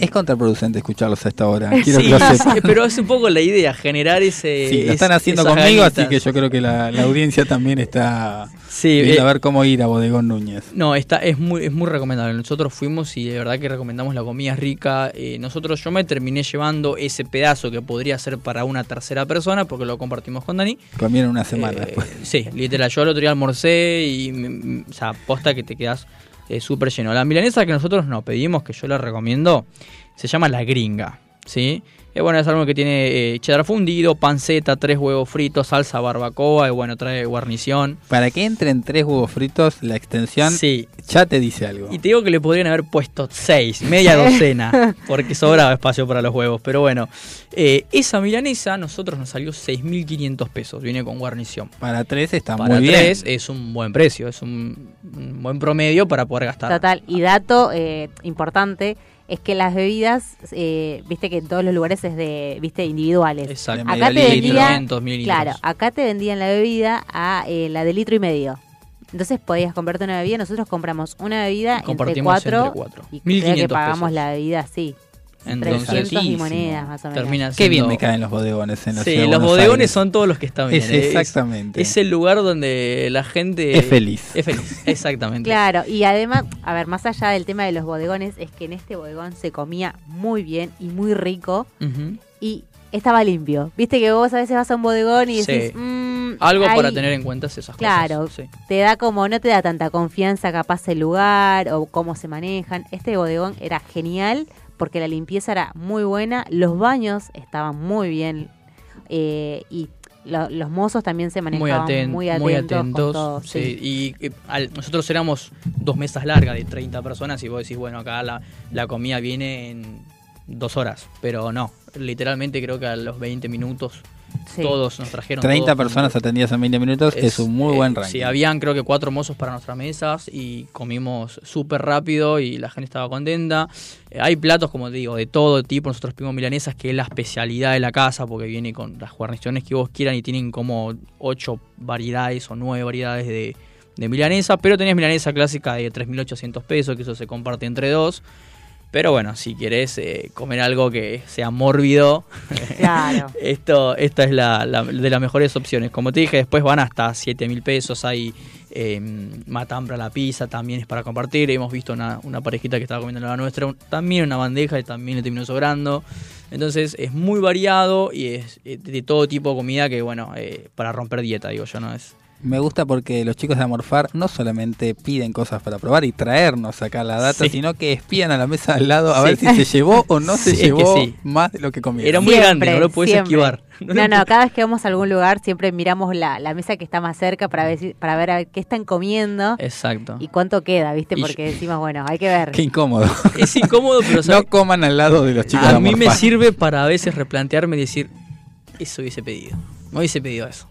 Speaker 1: Es contraproducente escucharlos a esta hora. *laughs* Quiero
Speaker 15: sí,
Speaker 1: que lo
Speaker 15: sí,
Speaker 1: sepan.
Speaker 15: pero es un poco la idea, generar ese.
Speaker 1: Sí, lo
Speaker 15: es-
Speaker 1: están haciendo conmigo, así que yo creo que la, la audiencia también está
Speaker 15: Sí, eh,
Speaker 1: a ver cómo ir a Bodegón Núñez.
Speaker 15: No, está, es muy, es muy recomendable. Nosotros fuimos y de verdad que recomendamos la comida rica. Eh, nosotros yo me terminé llevando ese pedazo que podría ser para una tercera persona porque lo compartimos con Dani.
Speaker 1: Comieron una semana
Speaker 15: Eh,
Speaker 1: después.
Speaker 15: sí, literal. Yo el otro día almorcé y, mm, mm, o sea, posta que te quedas eh, súper lleno. La milanesa que nosotros nos pedimos, que yo la recomiendo, se llama La Gringa, ¿sí? Eh, bueno, es algo que tiene eh, cheddar fundido, panceta, tres huevos fritos, salsa barbacoa y bueno, trae guarnición.
Speaker 1: Para que entren tres huevos fritos, la extensión
Speaker 15: Sí.
Speaker 1: ya te dice algo.
Speaker 15: Y te digo que le podrían haber puesto seis, media docena, *laughs* porque sobraba espacio para los huevos. Pero bueno, eh, esa milanesa a nosotros nos salió 6.500 pesos, viene con guarnición.
Speaker 1: Para tres está
Speaker 15: Para
Speaker 1: muy bien.
Speaker 15: tres es un buen precio, es un, un buen promedio para poder gastar.
Speaker 14: Total. Y dato eh, importante es que las bebidas, eh, viste que en todos los lugares es de, viste, individuales.
Speaker 15: Exacto.
Speaker 14: Acá te vendían,
Speaker 15: 500 mililitros.
Speaker 14: claro, acá te vendían la bebida a eh, la de litro y medio. Entonces podías comprarte una bebida, nosotros compramos una bebida entre cuatro,
Speaker 15: entre cuatro.
Speaker 14: y
Speaker 15: 1.500
Speaker 14: creo que pagamos
Speaker 15: pesos.
Speaker 14: la bebida así.
Speaker 15: Entonces,
Speaker 14: 300 y monedas más o menos.
Speaker 15: Termina
Speaker 1: Qué bien me caen los bodegones en la
Speaker 15: Sí,
Speaker 1: ciudad de
Speaker 15: los
Speaker 1: Buenos
Speaker 15: bodegones
Speaker 1: Aires.
Speaker 15: son todos los que están bien.
Speaker 1: Es
Speaker 15: ¿eh?
Speaker 1: exactamente.
Speaker 15: Es el lugar donde la gente...
Speaker 1: Es feliz.
Speaker 15: Es feliz, *laughs* exactamente.
Speaker 14: Claro, y además, a ver, más allá del tema de los bodegones, es que en este bodegón se comía muy bien y muy rico y estaba limpio. Viste que vos a veces vas a un bodegón y
Speaker 15: Sí.
Speaker 14: decís, "Mm,
Speaker 15: Algo para tener en cuenta es esas
Speaker 14: Claro,
Speaker 15: cosas. sí.
Speaker 14: te da como, no te da tanta confianza capaz el lugar o cómo se manejan. Este bodegón era genial porque la limpieza era muy buena, los baños estaban muy bien eh, y lo- los mozos también se manejaban muy,
Speaker 15: muy
Speaker 14: atentos, con
Speaker 15: atentos.
Speaker 14: todo,
Speaker 15: sí.
Speaker 14: sí.
Speaker 15: Y eh, al- nosotros éramos dos mesas largas de 30 personas y vos decís, bueno, acá la, la comida viene en dos horas. Pero no, literalmente creo que a los 20 minutos
Speaker 14: Sí.
Speaker 15: todos nos trajeron.
Speaker 1: 30
Speaker 15: todos
Speaker 1: personas atendidas en 20 minutos es, un muy
Speaker 15: eh,
Speaker 1: buen ranking.
Speaker 15: Sí, habían creo que cuatro mozos para nuestras mesas y comimos súper rápido y la gente estaba contenta. Eh, hay platos, como te digo, de todo tipo. Nosotros pedimos milanesas, que es la especialidad de la casa, porque viene con las guarniciones que vos quieran y tienen como ocho variedades o nueve variedades de, de milanesa. Pero tenés milanesa clásica de 3.800 pesos, que eso se comparte entre dos. Pero bueno, si querés eh, comer algo que sea mórbido, *laughs*
Speaker 14: Claro.
Speaker 15: esto, esta es la, la- de las mejores opciones. Como te dije, después van hasta 7 mil pesos. Hay eh, matambra la pizza, también es para compartir. Hemos visto una, una parejita que estaba comiendo la nuestra, un- también una bandeja y también le terminó sobrando. Entonces es muy variado y es eh, de todo tipo de comida que, bueno, eh, para romper dieta, digo yo, no es.
Speaker 1: Me gusta porque los chicos de Amorfar no solamente piden cosas para probar y traernos acá la data,
Speaker 15: Sí.
Speaker 1: sino que espían a la mesa al lado a
Speaker 15: Sí.
Speaker 1: ver si se llevó o no *laughs* se
Speaker 15: Sí, es que
Speaker 1: llevó
Speaker 15: sí.
Speaker 1: más de lo que comieron.
Speaker 15: Era muy grande, no lo puedes
Speaker 14: siempre.
Speaker 15: esquivar. *laughs*
Speaker 14: No, no, cada vez que vamos a algún lugar siempre miramos la, la mesa que está más cerca para ver, si- para ver a- qué están comiendo
Speaker 15: Exacto.
Speaker 14: y cuánto queda, ¿viste? Porque *laughs* decimos, bueno, hay que ver.
Speaker 1: Qué incómodo.
Speaker 15: Es incómodo, pero
Speaker 1: no
Speaker 15: ¿sabes?
Speaker 1: coman al lado de los chicos de
Speaker 15: a mí me sirve para a veces replantearme y decir, eso hubiese pedido. No hubiese pedido eso.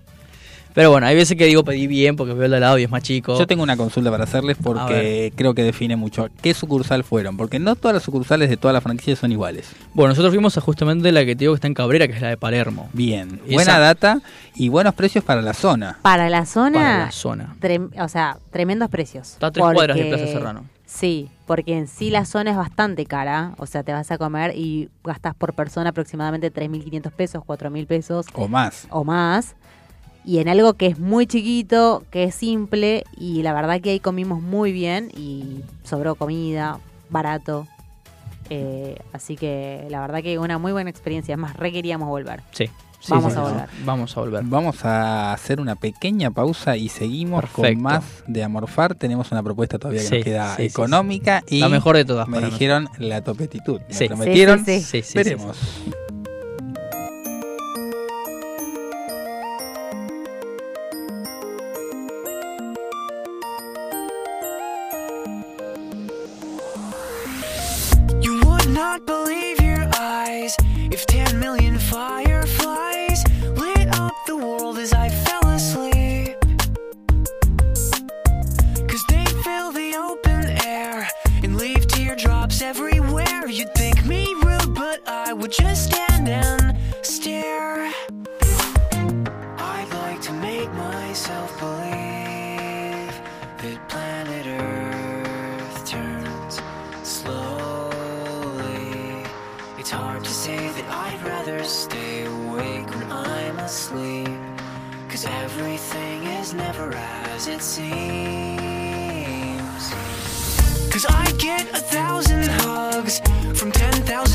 Speaker 15: Pero bueno, hay veces que digo pedí bien porque veo el de al lado y es más chico.
Speaker 1: Yo tengo una consulta para hacerles porque creo que define mucho. ¿Qué sucursal fueron? Porque no todas las sucursales de todas las franquicias son iguales.
Speaker 15: Bueno, nosotros fuimos a justamente la que te digo que está en Cabrera, que es la de Palermo.
Speaker 1: Bien, buena data y buenos precios para la zona.
Speaker 14: Para la zona,
Speaker 15: Para la zona.
Speaker 14: trem- o sea, tremendos precios.
Speaker 15: Está a tres cuadras de Plaza Serrano.
Speaker 14: Sí, porque en sí la zona es bastante cara, o sea, te vas a comer y gastas por persona aproximadamente 3.500 pesos, 4.000 pesos
Speaker 1: O más.
Speaker 14: o más. Y en algo que es muy chiquito, que es simple, y la verdad que ahí comimos muy bien y sobró comida, barato. Eh, así que la verdad que una muy buena experiencia, más, re queríamos volver.
Speaker 15: Sí. sí,
Speaker 14: Vamos
Speaker 15: sí,
Speaker 14: a volver.
Speaker 15: Vamos a volver.
Speaker 1: Vamos a hacer una pequeña pausa y seguimos
Speaker 15: Perfecto.
Speaker 1: con más de Amorfar. Tenemos una propuesta todavía que
Speaker 15: Sí,
Speaker 1: nos queda
Speaker 15: sí, sí,
Speaker 1: económica y
Speaker 15: La mejor de todas
Speaker 1: me dijeron la topetitud. Me
Speaker 15: Sí.
Speaker 1: prometieron.
Speaker 14: Sí, sí, sí.
Speaker 15: Sí, sí, sí,
Speaker 1: Veremos.
Speaker 16: If 10 million fireflies lit up the world as I fell asleep. Cause they fill the open air and leave teardrops everywhere. You'd think me rude, but I would just stand and never as it seems. Cause I get a thousand hugs from 10,000 lightning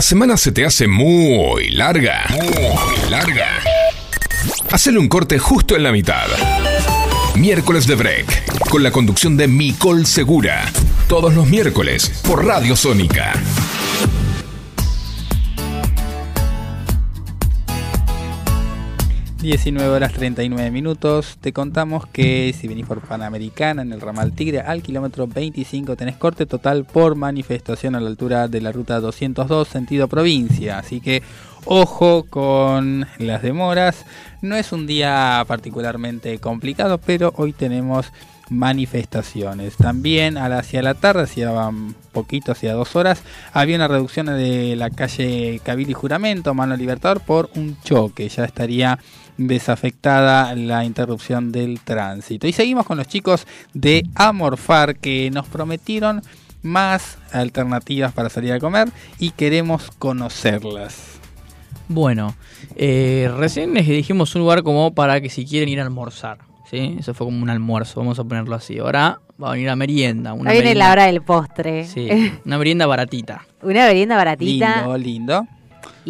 Speaker 2: La semana se te hace muy larga. Muy larga. Hacele un corte justo en la mitad. Miércoles de Break, con la conducción de Micol Segura. Todos los miércoles por Radio Sónica.
Speaker 1: 19 horas 39 minutos. Te contamos que si venís por Panamericana en el ramal Tigre al kilómetro 25 tenés corte total por manifestación a la altura de la ruta 202 sentido provincia. Así que ojo con las demoras. No es un día particularmente complicado, pero hoy tenemos manifestaciones. También hacia la tarde, hacia poquito, hacia dos horas, había una reducción de la calle Cabil y Juramento, Mano Libertador, por un choque. Ya estaría desafectada la interrupción del tránsito. Y seguimos con los chicos de Amorfar que nos prometieron más alternativas para salir a comer y queremos conocerlas.
Speaker 15: Bueno, eh, recién les dijimos un lugar como para que si quieren ir a almorzar. ¿sí? Eso fue como un almuerzo, vamos a ponerlo así. Ahora va a venir a merienda. Una
Speaker 14: Ahí viene
Speaker 15: merienda-
Speaker 14: la hora del postre.
Speaker 15: Sí, una merienda baratita. *laughs*
Speaker 14: Una merienda baratita.
Speaker 1: Lindo, lindo.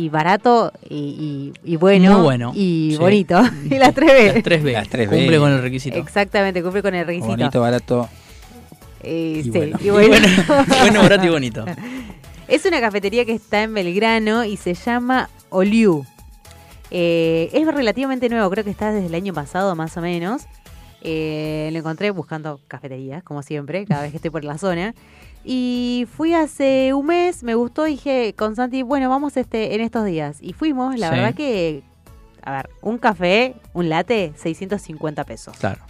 Speaker 14: Y barato y, y- y bueno.
Speaker 15: Muy bueno.
Speaker 14: Y
Speaker 15: Sí.
Speaker 14: bonito. *laughs* y las 3B.
Speaker 15: Las 3B.
Speaker 1: Las 3B.
Speaker 15: Cumple con el requisito.
Speaker 14: Exactamente, cumple con el requisito.
Speaker 1: Bonito, barato.
Speaker 14: Eh,
Speaker 1: y
Speaker 14: sí,
Speaker 1: bueno.
Speaker 14: y bueno. *laughs*
Speaker 15: Bueno, barato y bonito. *laughs*
Speaker 14: Es una cafetería que está en Belgrano y se llama Oliu. Eh, es relativamente nuevo, creo que está desde el año pasado más o menos. Eh, lo encontré buscando cafeterías, como siempre, cada vez que estoy por la zona. Y fui hace un mes, me gustó, dije con Santi, bueno, vamos este en estos días. Y fuimos, la
Speaker 15: Sí.
Speaker 14: verdad que, a ver, un café, un latte, 650 pesos.
Speaker 15: Claro.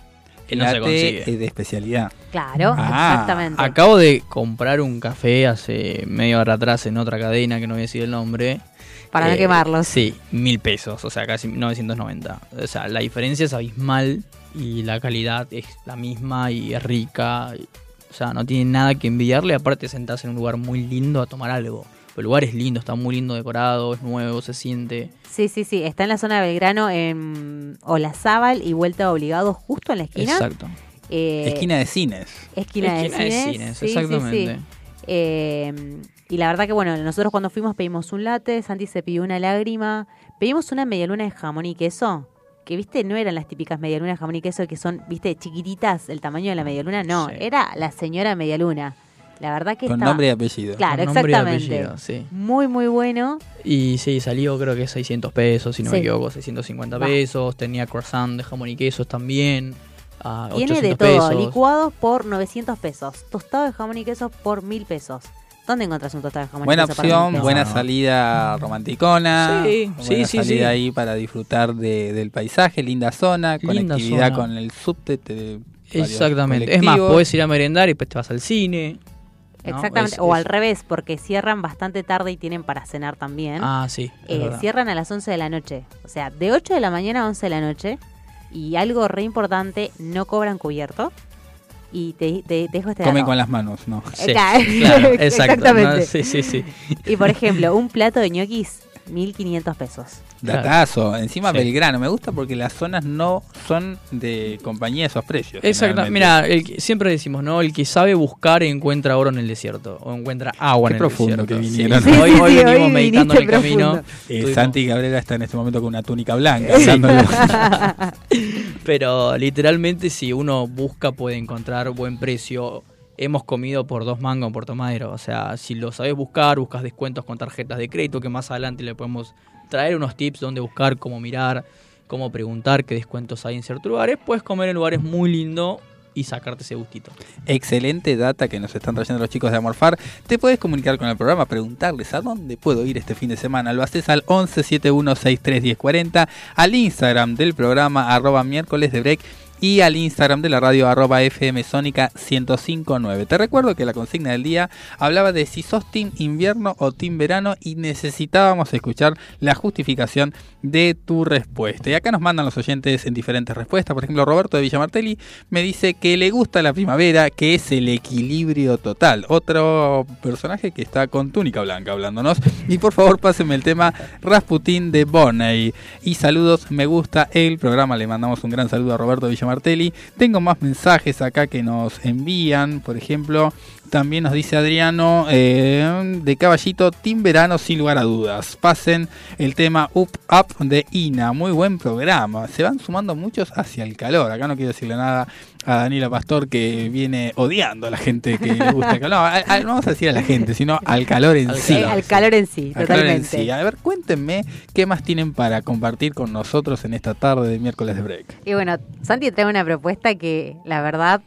Speaker 1: El
Speaker 15: no se
Speaker 1: latte
Speaker 15: consigue.
Speaker 1: de especialidad.
Speaker 14: Claro,
Speaker 15: Ah,
Speaker 14: exactamente.
Speaker 15: Acabo de comprar un café hace media hora atrás en otra cadena que no voy a decir el nombre. Eh,
Speaker 14: Para no quemarlos.
Speaker 15: Sí, mil pesos, o sea, casi 990. O sea, la diferencia es abismal y la calidad es la misma y es rica. O sea, no tiene nada que envidiarle. Aparte, sentás en un lugar muy lindo a tomar algo. El lugar es lindo, está muy lindo decorado, es nuevo, se siente.
Speaker 14: Sí, sí, sí. Está en la zona de Belgrano, en Olazábal y Vuelta Obligado, justo en la esquina.
Speaker 15: Exacto.
Speaker 14: Eh,
Speaker 1: Esquina de cines.
Speaker 14: Esquina,
Speaker 15: Esquina
Speaker 14: de
Speaker 15: de
Speaker 14: cines.
Speaker 15: cines,
Speaker 14: sí, sí,
Speaker 15: exactamente.
Speaker 14: sí. Eh, y la verdad que, bueno, nosotros cuando fuimos pedimos un latte, Santi se pidió una lágrima, pedimos una medialuna de jamón y queso, que, viste, no eran las típicas medialunas de jamón y queso que son, viste, chiquititas, el tamaño de la medialuna, no, era la señora medialuna. La verdad que
Speaker 1: Con
Speaker 14: estaba-
Speaker 1: nombre y apellido.
Speaker 14: Claro,
Speaker 15: Con nombre y
Speaker 14: exactamente.
Speaker 15: apellido, sí.
Speaker 14: Muy, muy bueno.
Speaker 15: Y sí, salió creo que 600 pesos, si no me equivoco, 650
Speaker 14: Va.
Speaker 15: pesos. Tenía croissant de jamón y quesos también. a
Speaker 14: Tiene de
Speaker 15: 800
Speaker 14: todo,
Speaker 15: pesos.
Speaker 14: licuados por 900 pesos, tostado de jamón y queso por 1000 pesos. ¿Dónde encontrás un tostado de jamón
Speaker 1: Buena
Speaker 14: para
Speaker 1: opción,
Speaker 14: 1000 pesos?
Speaker 1: buena salida *laughs* romanticona.
Speaker 15: Sí,
Speaker 1: buena
Speaker 15: sí, sí,
Speaker 1: salida
Speaker 15: sí.
Speaker 1: ahí para disfrutar de- del paisaje, linda zona,
Speaker 15: Linda
Speaker 1: conectividad
Speaker 15: zona.
Speaker 1: con el subte.
Speaker 15: Exactamente. Es más, podés ir a merendar y después te vas al cine. ¿no?
Speaker 14: Exactamente,
Speaker 15: Es-
Speaker 14: o
Speaker 15: es-
Speaker 14: al revés, porque cierran bastante tarde y tienen para cenar también.
Speaker 15: Ah, sí.
Speaker 14: Eh, cierran a las 11 de la noche. O sea, de 8 de la mañana a 11 de la noche. Y algo re importante, no cobran cubierto. Y te, te- te dejo este
Speaker 1: Comen con las manos, ¿no?
Speaker 15: Sí,
Speaker 14: Acá.
Speaker 15: claro, exacto. *laughs*
Speaker 14: Exactamente.
Speaker 15: No, sí, sí, sí.
Speaker 14: Y por ejemplo, un plato de ñoquis, 1500 pesos.
Speaker 1: Datazo, encima
Speaker 15: Sí.
Speaker 1: Belgrano, me gusta porque las zonas no son de compañía esos precios.
Speaker 15: Exacto. Mira, siempre decimos, ¿no? El que sabe buscar encuentra oro en el desierto. O encuentra agua
Speaker 1: Qué
Speaker 15: en el
Speaker 1: profundo
Speaker 15: desierto.
Speaker 1: que
Speaker 15: Sí,
Speaker 1: vinieron.
Speaker 15: hoy,
Speaker 14: Sí,
Speaker 15: hoy venimos meditando en el camino.
Speaker 1: Eh, Santi Cabrera está en este momento con una túnica blanca. *laughs*
Speaker 15: Pero literalmente si uno busca puede encontrar buen precio. Hemos comido por dos mangos en Puerto Madero. O sea, si lo sabes buscar, buscas descuentos con tarjetas de crédito, que más adelante le podemos traer unos tips donde buscar, cómo mirar, cómo preguntar qué descuentos hay en ciertos lugares. Puedes comer en lugares muy lindos y sacarte ese gustito.
Speaker 1: Excelente data que nos están trayendo los chicos de Amorfar. Te puedes comunicar con el programa, preguntarles a dónde puedo ir este fin de semana. Lo haces al 1171631040, al Instagram del programa arroba miércoles de break y al Instagram de la radio arroba FM Sónica 1059. Te recuerdo que la consigna del día hablaba de si sos team invierno o team verano y necesitábamos escuchar la justificación de tu respuesta. Y acá nos mandan los oyentes en diferentes respuestas. Por ejemplo, Roberto de Villamartelli me dice que le gusta la primavera, que es el equilibrio total. Otro personaje que está con túnica blanca hablándonos. Y por favor, pásenme el tema Rasputin de Bonney. Y saludos, me gusta el programa. Le mandamos un gran saludo a Roberto de Villamartelli. Tengo más mensajes acá que nos envían. Por ejemplo, también nos dice Adriano eh, de Caballito, Team Verano sin lugar a dudas. Pasen el tema Up Up de Ina. Muy buen programa. Se van sumando muchos hacia el calor. Acá no quiero decirle nada a Daniela Pastor que viene odiando a la gente que le gusta el calor. No, a- a- no vamos a decir a la gente, sino al calor en sí.
Speaker 14: Al calor en sí,
Speaker 1: Al calor en
Speaker 14: totalmente.
Speaker 1: sí. A ver, cuéntenme qué más tienen para compartir con nosotros en esta tarde de miércoles de break.
Speaker 14: Y bueno, Santi trae una propuesta que la verdad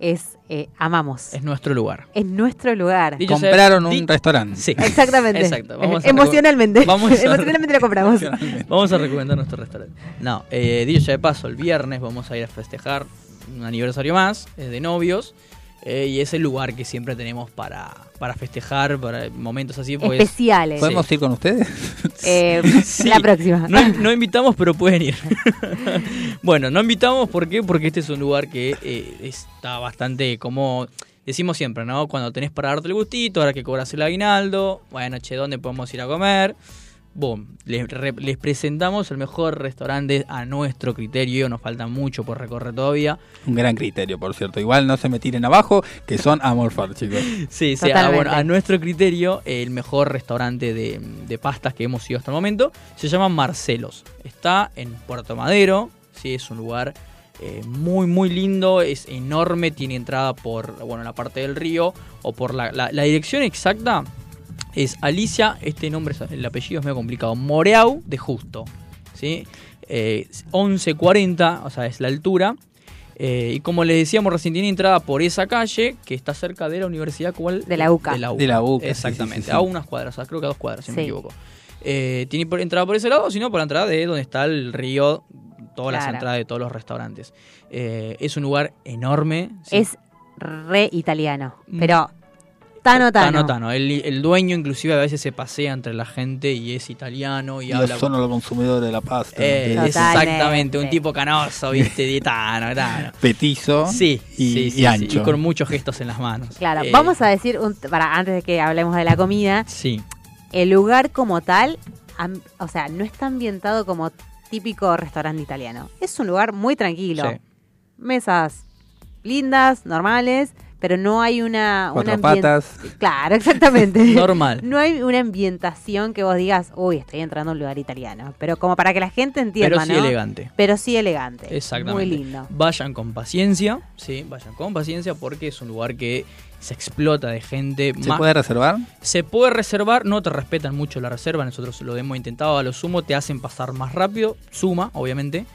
Speaker 14: es eh, amamos.
Speaker 15: Es nuestro lugar.
Speaker 14: Es nuestro lugar.
Speaker 15: Dicho
Speaker 1: Compraron un restaurante.
Speaker 15: Sí. *laughs*
Speaker 14: Exactamente.
Speaker 15: Exacto. Vamos
Speaker 14: Emocionalmente.
Speaker 15: Vamos a-
Speaker 14: Emocionalmente lo compramos.
Speaker 15: Vamos a recomendar nuestro restaurante. No, eh, dicho ya de paso, el viernes vamos a ir a festejar un aniversario más eh, de novios. Eh, y es el lugar que siempre tenemos para, para festejar, para momentos así. Pues,
Speaker 14: Especiales.
Speaker 1: ¿Podemos ir con ustedes? *laughs*
Speaker 14: Eh,
Speaker 15: Sí.
Speaker 14: La próxima.
Speaker 15: No, no invitamos, pero pueden ir. *laughs* bueno, no invitamos, ¿por qué? Porque este es un lugar que eh, está bastante como... Decimos siempre, ¿no? Cuando tenés para darte el gustito, ahora que cobras el aguinaldo, bueno, che, ¿dónde podemos ir a comer? Boom, les, re- les presentamos el mejor restaurante a nuestro criterio, nos falta mucho por recorrer todavía.
Speaker 1: Un gran criterio, por cierto. Igual no se me tiren abajo, que son amorfar, chicos. *laughs*
Speaker 15: Sí, sí, bueno, a nuestro criterio, el mejor restaurante de, de pastas que hemos ido hasta el momento se llama Marcelos. Está en Puerto Madero, sí, es un lugar eh, muy, muy lindo, es enorme, tiene entrada por bueno, la parte del río o por la, la- la dirección exacta. Es Alicia, este nombre, es- el apellido es medio complicado, Moreau de Justo. ¿sí? Eh, 1140, o sea, es la altura. Eh, y como les decíamos recién, tiene entrada por esa calle que está cerca de la universidad ¿cuál?
Speaker 14: De la UCA.
Speaker 15: De la UCA,
Speaker 1: De la UCA, sí,
Speaker 15: Exactamente,
Speaker 1: sí, sí, sí.
Speaker 15: a unas cuadras, o sea, creo que a dos cuadras, si no me equivoco. Eh, tiene por, entrada por ese lado, sino por la entrada de donde está el río, todas las entradas de todos los restaurantes. Eh, es un lugar enorme. sí.
Speaker 14: Es re italiano. Pero Tano Tano.
Speaker 15: Tano, Tano. El, el dueño inclusive a veces se pasea entre la gente y es italiano y
Speaker 1: Y
Speaker 15: habla...
Speaker 1: son los consumidores de la pasta.
Speaker 15: Eh, exactamente, un tipo canoso, viste, de Tano, Tano. *laughs*
Speaker 1: Petizo
Speaker 15: Sí,
Speaker 1: y,
Speaker 15: sí,
Speaker 1: y
Speaker 15: sí,
Speaker 1: ancho.
Speaker 15: y con muchos gestos en las manos.
Speaker 14: Claro,
Speaker 15: Eh,
Speaker 14: vamos a decir, un, para antes de que hablemos de la comida,
Speaker 15: Sí.
Speaker 14: el lugar como tal, am- o sea, no está ambientado como típico restaurante italiano. Es un lugar muy tranquilo.
Speaker 15: Sí.
Speaker 14: Mesas lindas, normales, pero no hay una...
Speaker 1: Cuatro
Speaker 14: una
Speaker 1: patas.
Speaker 14: Claro, exactamente. *laughs*
Speaker 15: Normal.
Speaker 14: No hay una ambientación que vos digas, uy, estoy entrando a un lugar italiano. Pero como para que la gente entienda,
Speaker 15: Pero sí
Speaker 14: ¿no?
Speaker 15: elegante.
Speaker 14: Pero sí elegante.
Speaker 15: Exactamente.
Speaker 14: Muy lindo.
Speaker 15: Vayan con paciencia, sí, vayan con paciencia porque es un lugar que se explota de gente.
Speaker 1: ¿Se puede reservar?
Speaker 15: Se puede reservar, no te respetan mucho la reserva, nosotros lo hemos intentado a lo sumo, te hacen pasar más rápido, suma, obviamente,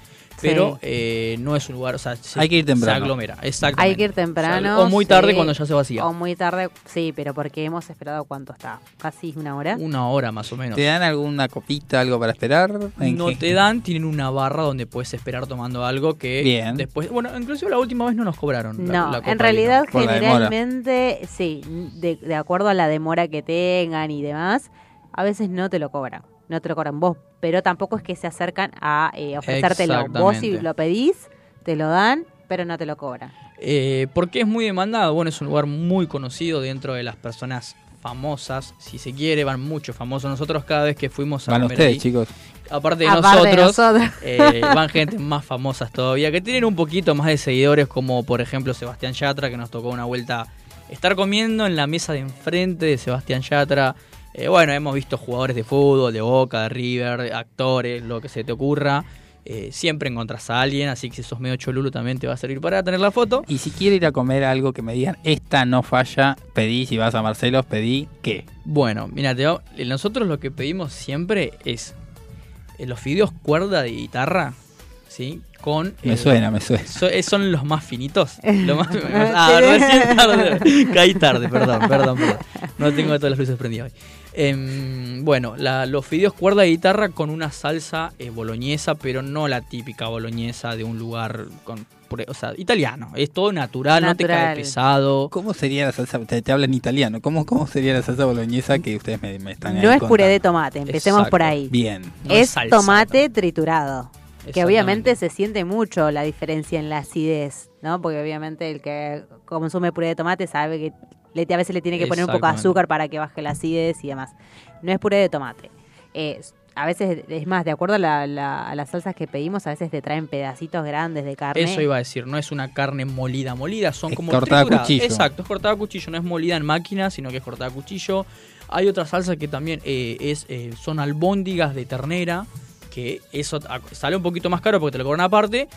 Speaker 15: pero
Speaker 14: Sí.
Speaker 15: eh, no es un lugar, o sea, se,
Speaker 1: Hay que ir temprano.
Speaker 15: Se aglomera, exactamente.
Speaker 14: Hay que ir temprano.
Speaker 15: O muy tarde
Speaker 14: sí.
Speaker 15: cuando ya se vacía.
Speaker 14: O muy tarde, sí, pero porque hemos esperado cuánto está, casi una hora.
Speaker 15: Una hora más o menos.
Speaker 1: ¿Te dan alguna copita, algo para esperar? ¿En
Speaker 15: No
Speaker 1: qué?
Speaker 15: te dan, tienen una barra donde puedes esperar tomando algo que
Speaker 1: Bien.
Speaker 15: después, bueno, inclusive la última vez no nos cobraron. la-
Speaker 14: No,
Speaker 15: la copa
Speaker 14: en realidad
Speaker 15: la
Speaker 14: generalmente, sí, de, de acuerdo a la demora que tengan y demás, a veces no te lo cobran, no te lo cobran vos, pero tampoco es que se acercan a eh, ofrecértelo. Vos si lo pedís, te lo dan, pero no te lo cobran.
Speaker 15: Eh, ¿Por qué es muy demandado? Bueno, es un lugar muy conocido dentro de las personas famosas, si se quiere, van muchos famosos. Nosotros cada vez que fuimos a
Speaker 1: Van
Speaker 15: comer
Speaker 1: ustedes, chicos.
Speaker 15: Aparte de
Speaker 14: Aparte de
Speaker 15: nosotros,
Speaker 14: nosotros. *laughs*
Speaker 15: eh, van gente más famosas todavía, que tienen un poquito más de seguidores, como por ejemplo Sebastián Yatra, que nos tocó una vuelta estar comiendo en la mesa de enfrente de Sebastián Yatra. Eh, bueno, hemos visto jugadores de fútbol, de Boca, de River, actores, lo que se te ocurra. Eh, siempre encontrás a alguien, así que si sos medio cholulo también te va a servir para tener la foto.
Speaker 1: Y si quiero ir a comer algo que me digan, esta no falla, pedí, si vas a Marcelos, pedí, ¿qué?
Speaker 15: Bueno, mira, nosotros lo que pedimos siempre es eh, los fideos cuerda de guitarra. ¿Sí? Con,
Speaker 1: Me suena, me suena.
Speaker 15: so- eh, son los más finitos. *laughs* Lo más- ah, recién tarde. Caí tarde, perdón, perdón, perdón. No tengo todas las luces prendidas hoy. Em, bueno, la- los fideos cuerda de guitarra con una salsa eh, boloñesa, pero no la típica boloñesa de un lugar con, puré- o sea, italiano. Es todo natural, no te cae pesado.
Speaker 1: ¿Cómo sería la salsa? Te, te hablan italiano. ¿Cómo, ¿Cómo sería la salsa boloñesa que ustedes me, me están
Speaker 14: No
Speaker 1: ahí
Speaker 14: es puré de tomate, empecemos por ahí.
Speaker 1: Bien.
Speaker 14: es tomate triturado. Que obviamente se siente mucho la diferencia en la acidez, ¿no? Porque obviamente el que consume puré de tomate sabe que le- a veces le tiene que poner un poco de azúcar para que baje la acidez y demás. No es puré de tomate. Eh, a veces, es más, de acuerdo a, la- la- a las salsas que pedimos, a veces te traen pedacitos grandes de carne.
Speaker 15: Eso iba a decir, no es una carne molida, molida, son
Speaker 1: Es
Speaker 15: como
Speaker 1: cortada a cuchillo.
Speaker 15: Exacto, es cortada a cuchillo, no es molida en máquina, sino que es cortada a cuchillo. Hay otra salsa que también eh, es eh, son albóndigas de ternera, que eso sale un poquito más caro porque te lo cobran aparte,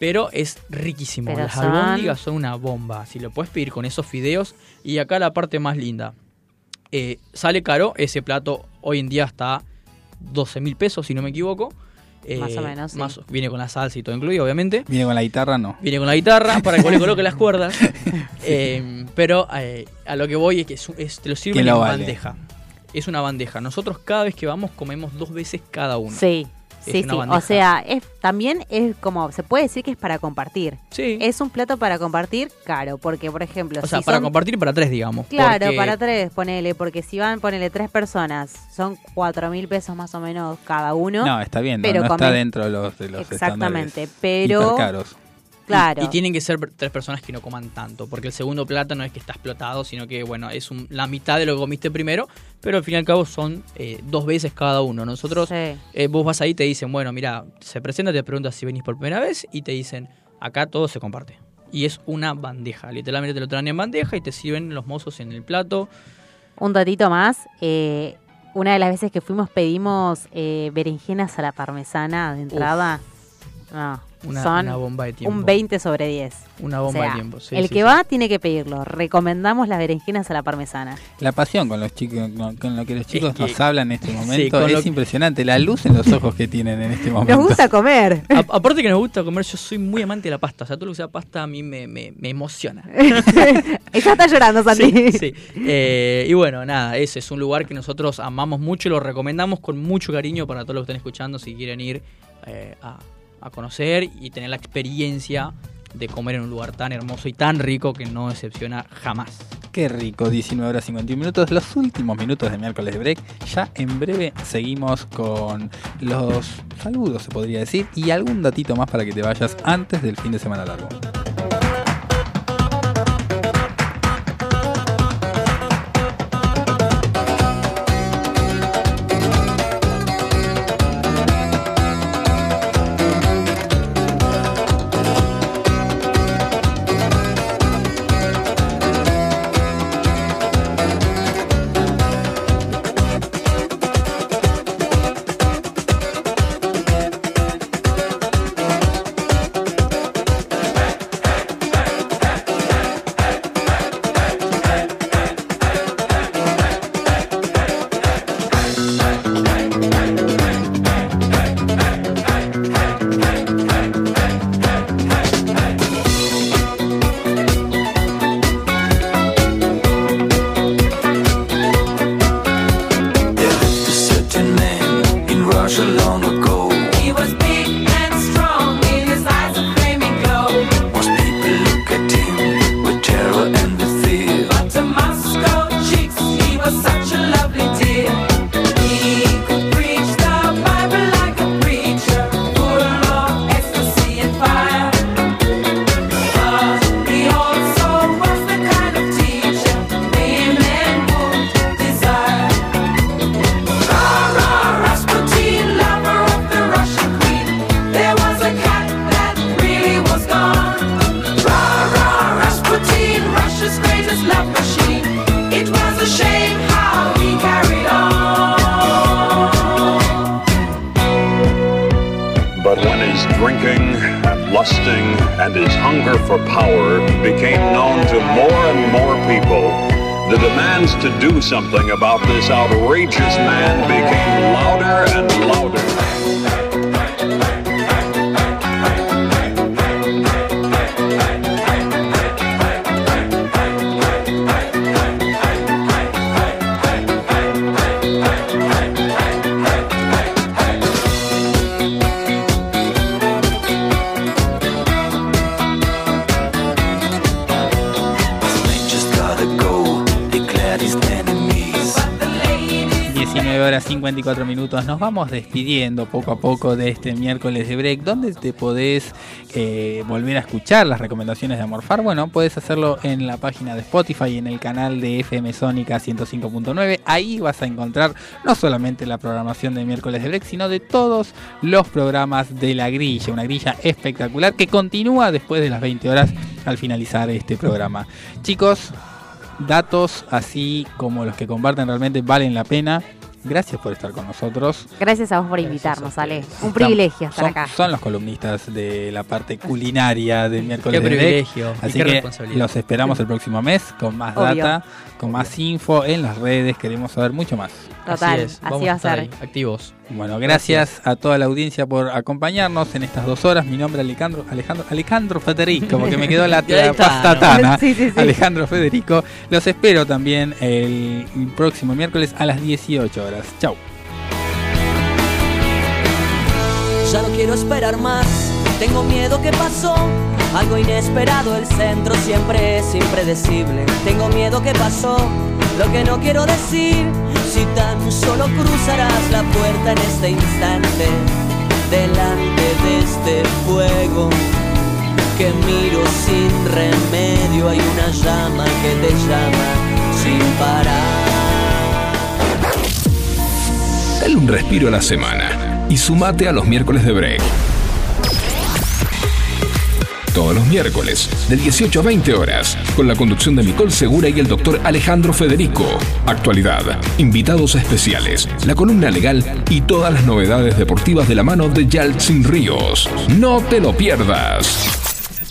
Speaker 15: pero es riquísimo.
Speaker 14: Pero
Speaker 15: Las
Speaker 14: son-
Speaker 15: albóndigas son una bomba, si lo puedes pedir con esos fideos. Y acá la parte más linda. Eh, sale caro, ese plato hoy en día está 12 mil pesos, si no me equivoco. Eh,
Speaker 14: Más o menos, sí.
Speaker 15: viene con la salsa y todo incluido, obviamente.
Speaker 1: Viene con la guitarra, no.
Speaker 15: Viene con la guitarra para que le coloques las *laughs* cuerdas. Eh, pero eh, a lo que voy es que es, es- te lo sirven
Speaker 1: lo
Speaker 15: en
Speaker 1: vale.
Speaker 15: bandeja. Es una bandeja. Nosotros cada vez que vamos comemos dos veces cada uno.
Speaker 14: Sí,
Speaker 15: Es
Speaker 14: sí, sí.
Speaker 15: bandeja.
Speaker 14: O sea, es también es como, se puede decir que es para compartir.
Speaker 15: Sí.
Speaker 14: Es un plato para compartir caro, porque por ejemplo,
Speaker 15: O sea,
Speaker 14: si
Speaker 15: para
Speaker 14: son-
Speaker 15: compartir para tres, digamos.
Speaker 14: Claro,
Speaker 15: porque-
Speaker 14: para tres, ponele, porque si van, ponele tres personas, son cuatro mil pesos más o menos cada uno.
Speaker 1: No, está bien, no,
Speaker 14: pero
Speaker 1: no está
Speaker 14: comen-
Speaker 1: dentro de los, de los
Speaker 14: Exactamente, pero
Speaker 1: hipercaros.
Speaker 14: Claro.
Speaker 15: Y, y tienen que ser tres personas que no coman tanto, porque el segundo plato no es que está explotado, sino que, bueno, es un- la mitad de lo que comiste primero, pero al fin y al cabo son eh, dos veces cada uno. Nosotros, eh, vos vas ahí y te dicen, bueno, mira, se presenta, te preguntas si venís por primera vez y te dicen, acá todo se comparte. Y es una bandeja, literalmente te lo traen en bandeja y te sirven los mozos en el plato.
Speaker 14: Un datito más, eh, una de las veces que fuimos pedimos berenjenas a la parmesana de entrada. No,
Speaker 15: Una-
Speaker 14: son
Speaker 15: una bomba de tiempo.
Speaker 14: un 20 sobre 10.
Speaker 15: Una bomba
Speaker 14: O sea,
Speaker 15: de tiempo, sí,
Speaker 14: el
Speaker 15: sí,
Speaker 14: que
Speaker 15: sí.
Speaker 14: va tiene que pedirlo. Recomendamos las berenjenas a la parmesana.
Speaker 1: La pasión con los chicos, con, con lo que los chicos
Speaker 15: que-
Speaker 1: nos hablan en este *laughs* momento es
Speaker 15: lo
Speaker 1: impresionante. La luz en los ojos que tienen en este momento.
Speaker 14: Nos gusta comer. *laughs*
Speaker 15: A- aparte que nos gusta comer, yo soy muy amante de la pasta. O sea, todo lo que sea pasta a mí me, me, me emociona. *laughs*
Speaker 14: Ella está llorando, Santi.
Speaker 15: Sí, sí. Eh, y bueno, nada, ese es un lugar que nosotros amamos mucho y lo recomendamos con mucho cariño para todos los que estén escuchando si quieren ir eh, a, a conocer y tener la experiencia de comer en un lugar tan hermoso y tan rico que no decepciona jamás.
Speaker 1: Qué rico, 19 horas 51 minutos, los últimos minutos de miércoles de break. Ya en breve seguimos con los saludos, se podría decir, y algún datito más para que te vayas antes del fin de semana largo. Despidiendo poco a poco de este miércoles de break. ¿Dónde te podés eh, volver a escuchar las recomendaciones de Amorfar? Bueno, puedes hacerlo en la página de Spotify, en el canal de FM Sónica 105.9. Ahí vas a encontrar no solamente la programación de miércoles de break, sino de todos los programas de la grilla. Una grilla espectacular que continúa después de las 20 horas al finalizar este programa. Chicos, datos así como los que comparten realmente valen la pena. Gracias por estar con nosotros.
Speaker 14: Gracias a vos por invitarnos, Ale. Un privilegio estar
Speaker 1: son,
Speaker 14: acá.
Speaker 1: Son los columnistas de la parte culinaria de miércoles
Speaker 15: Qué privilegio
Speaker 1: Así
Speaker 15: qué
Speaker 1: que los esperamos el próximo mes con más
Speaker 14: Obvio.
Speaker 1: data, con más info en las redes. Queremos saber mucho más.
Speaker 14: Total,
Speaker 15: Así es,
Speaker 14: así
Speaker 15: vamos
Speaker 14: va
Speaker 15: a
Speaker 14: a
Speaker 15: estar
Speaker 14: ser.
Speaker 15: ahí, activos.
Speaker 1: Bueno, gracias, a toda la audiencia por acompañarnos en estas dos horas. Mi nombre es Alejandro, Alejandro, Alejandro Federico, porque me quedó la, *laughs* la
Speaker 15: está,
Speaker 1: pastatana.
Speaker 14: ¿no? Sí, sí, sí.
Speaker 1: Alejandro Federico. Los espero también el próximo miércoles a las 18 horas. Chau.
Speaker 3: Ya no quiero esperar más, tengo miedo que pasó. Algo inesperado, el centro siempre es impredecible. Tengo miedo que pasó, lo que no quiero decir. Si tan solo cruzarás la puerta en este instante, delante de este fuego que miro sin remedio, hay una llama que te llama sin parar.
Speaker 2: Dale un respiro a la semana y sumate a los miércoles de break. Todos los miércoles, de 18 a 20 horas, con la conducción de Nicole Segura y el doctor Alejandro Federico. Actualidad, invitados especiales, la columna legal y todas las novedades deportivas de la mano de Yaltsin Ríos. No te lo pierdas.